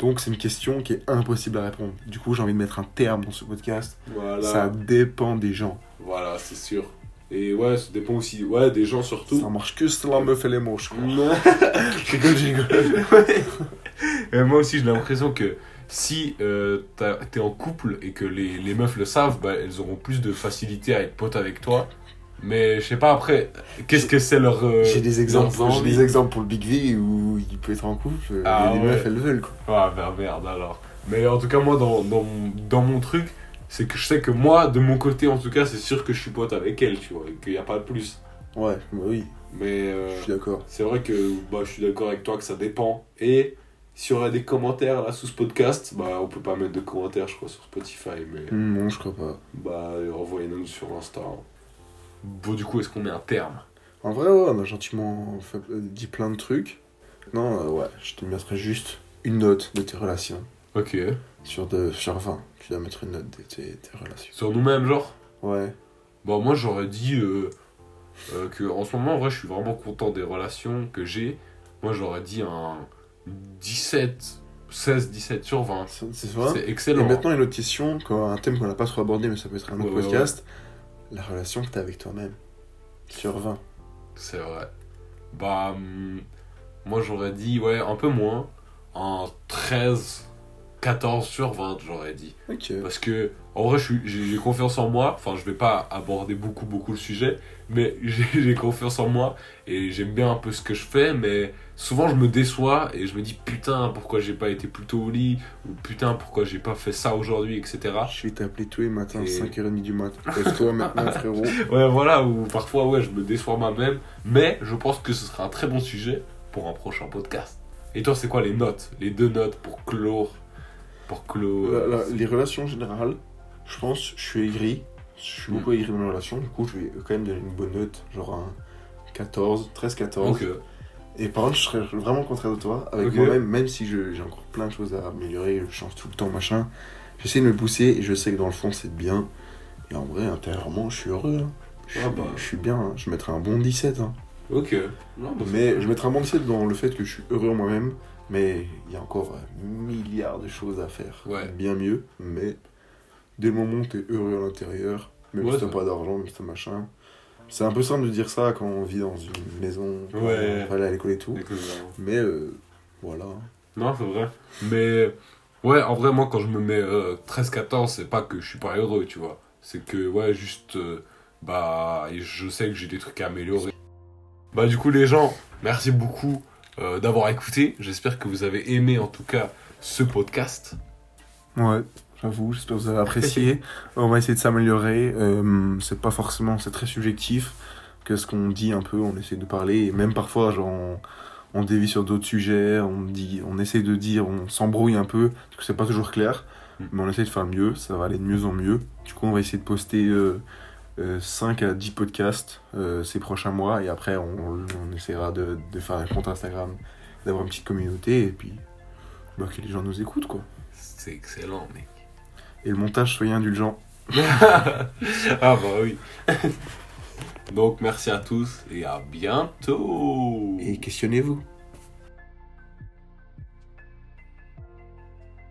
A: Donc, c'est une question qui est impossible à répondre. Du coup, j'ai envie de mettre un terme dans ce podcast.
B: Voilà.
A: Ça dépend des gens.
B: Voilà, c'est sûr. Et ouais, ça dépend aussi ouais, des gens surtout.
A: Ça marche que si la meuf elle est moche. quoi.
B: Non.
A: Je rigole, je rigole.
B: Et moi aussi, j'ai l'impression que si euh, t'es en couple et que les, les meufs le savent, bah, elles auront plus de facilité à être potes avec toi. Mais je sais pas après, qu'est-ce que c'est leur. euh,
A: J'ai des exemples. J'ai des exemples pour le Big V où il peut être en couple.
B: Ah
A: et les
B: ouais.
A: meufs elles le veulent quoi.
B: Ah bah merde alors. Mais en tout cas, moi, dans, dans, dans mon truc, c'est que je sais que moi, de mon côté en tout cas, c'est sûr que je suis pote avec elle, tu vois, et qu'il n'y a pas de plus.
A: Ouais, bah oui,
B: Mais euh,
A: je suis d'accord.
B: c'est vrai que bah, je suis d'accord avec toi que ça dépend. Et s'il y aurait des commentaires là sous ce podcast, bah on peut pas mettre de commentaires, je crois, sur Spotify, mais.
A: Hmm, Non, je crois pas.
B: Bah, envoyez-nous sur Insta. Bon, du coup, est-ce qu'on met un terme?
A: En vrai, ouais, on a gentiment fait- euh, dit plein de trucs. Non, euh, ouais, je te mettrais juste une note de tes relations.
B: Ok.
A: Sur, de, sur 20, tu dois mettre une note de tes, tes relations.
B: Sur nous-mêmes, genre?
A: Ouais.
B: Bon, moi, j'aurais dit euh, euh, que en ce moment, en vrai, je suis vraiment content des relations que j'ai. Moi, j'aurais dit un 17, 16, 17 sur 20.
A: C'est c'est vrai?
B: C'est
A: Et
B: excellent.
A: maintenant, une autre question, un thème qu'on n'a pas trop abordé, mais ça peut être un autre
B: Ouais, ouais,
A: podcast. La relation que tu as avec toi-même. Sur 20.
B: C'est vrai. Bah, hum, moi, j'aurais dit, ouais, un peu moins. Un 13, 14 sur 20, j'aurais dit. Parce que, en vrai, j'ai confiance en moi. Enfin, je vais pas aborder beaucoup, beaucoup le sujet, mais j'ai confiance en moi et j'aime bien un peu ce que je fais. Mais souvent, je me déçois et je me dis putain, pourquoi j'ai pas été plus tôt au lit Ou putain, pourquoi j'ai pas fait ça aujourd'hui, etc.
A: Je vais t'appeler tous les matins,
B: Et-
A: 5h30 du mat. Lève-toi maintenant, frérot.
B: Ouais, voilà, ou parfois, ouais, je me déçois moi-même. Mais je pense que ce sera un très bon sujet pour un prochain podcast. Et toi, c'est quoi les notes Les deux notes pour clore Pour clore.
A: La- la- les relations générales, je pense, je suis aigri. Je suis
B: Mm.
A: beaucoup aigri dans mes relations. Du coup, je vais quand même donner une bonne note, genre un 14, 13-14.
B: Ok.
A: Et par contre, je serais vraiment contraire de toi. Avec moi-même, même si j'ai encore plein de choses à améliorer, je change tout le temps, machin. J'essaie de me pousser et je sais que dans le fond, c'est bien. Et en vrai, intérieurement, je suis heureux. hein. Je,
B: Ah
A: suis,
B: bah.
A: je suis bien. hein. Je mettrais un bon 17. hein.
B: Ok. Non, bah,
A: Mais je mettrais un bon 17 dans le fait que je suis heureux en moi-même. Mais il y a encore un milliard de choses à faire.
B: Ouais.
A: Bien mieux. Mais dès le moment où tu es heureux à l'intérieur, même
B: Ouais,
A: si t'as pas d'argent, même si t'as machin. C'est un peu simple de dire ça quand on vit dans une maison, quand
B: Ouais.
A: on va aller à l'école et tout. Mais euh, voilà.
B: Non, c'est vrai. Mais ouais, en vrai, moi, quand je me mets euh, 13-14, c'est pas que je suis pas heureux, tu vois. C'est que, ouais, juste, euh, bah, je sais que j'ai des trucs à améliorer. Bah, du coup, les gens, merci beaucoup euh, d'avoir écouté. J'espère que vous avez aimé, en tout cas, ce podcast.
A: Ouais, j'avoue, j'espère que vous avez apprécié. on va essayer de s'améliorer. Euh, c'est pas forcément, c'est très subjectif que ce qu'on dit un peu, on essaie de parler. Et même parfois, genre, on, on dévie sur d'autres sujets, on, dit, on essaie de dire, on s'embrouille un peu, parce que c'est pas toujours clair.
B: Mm.
A: Mais on essaie de faire mieux, ça va aller de mieux en mieux. Du coup, on va essayer de poster euh, euh, 5 à 10 podcasts euh, ces prochains mois. Et après, on, on essaiera de, de faire un compte Instagram, d'avoir une petite communauté. Et puis, bah, que les gens nous écoutent, quoi.
B: C'est excellent, mec.
A: Et le montage, soyez indulgents.
B: ah, bah oui. Donc, merci à tous et à bientôt.
A: Et questionnez-vous.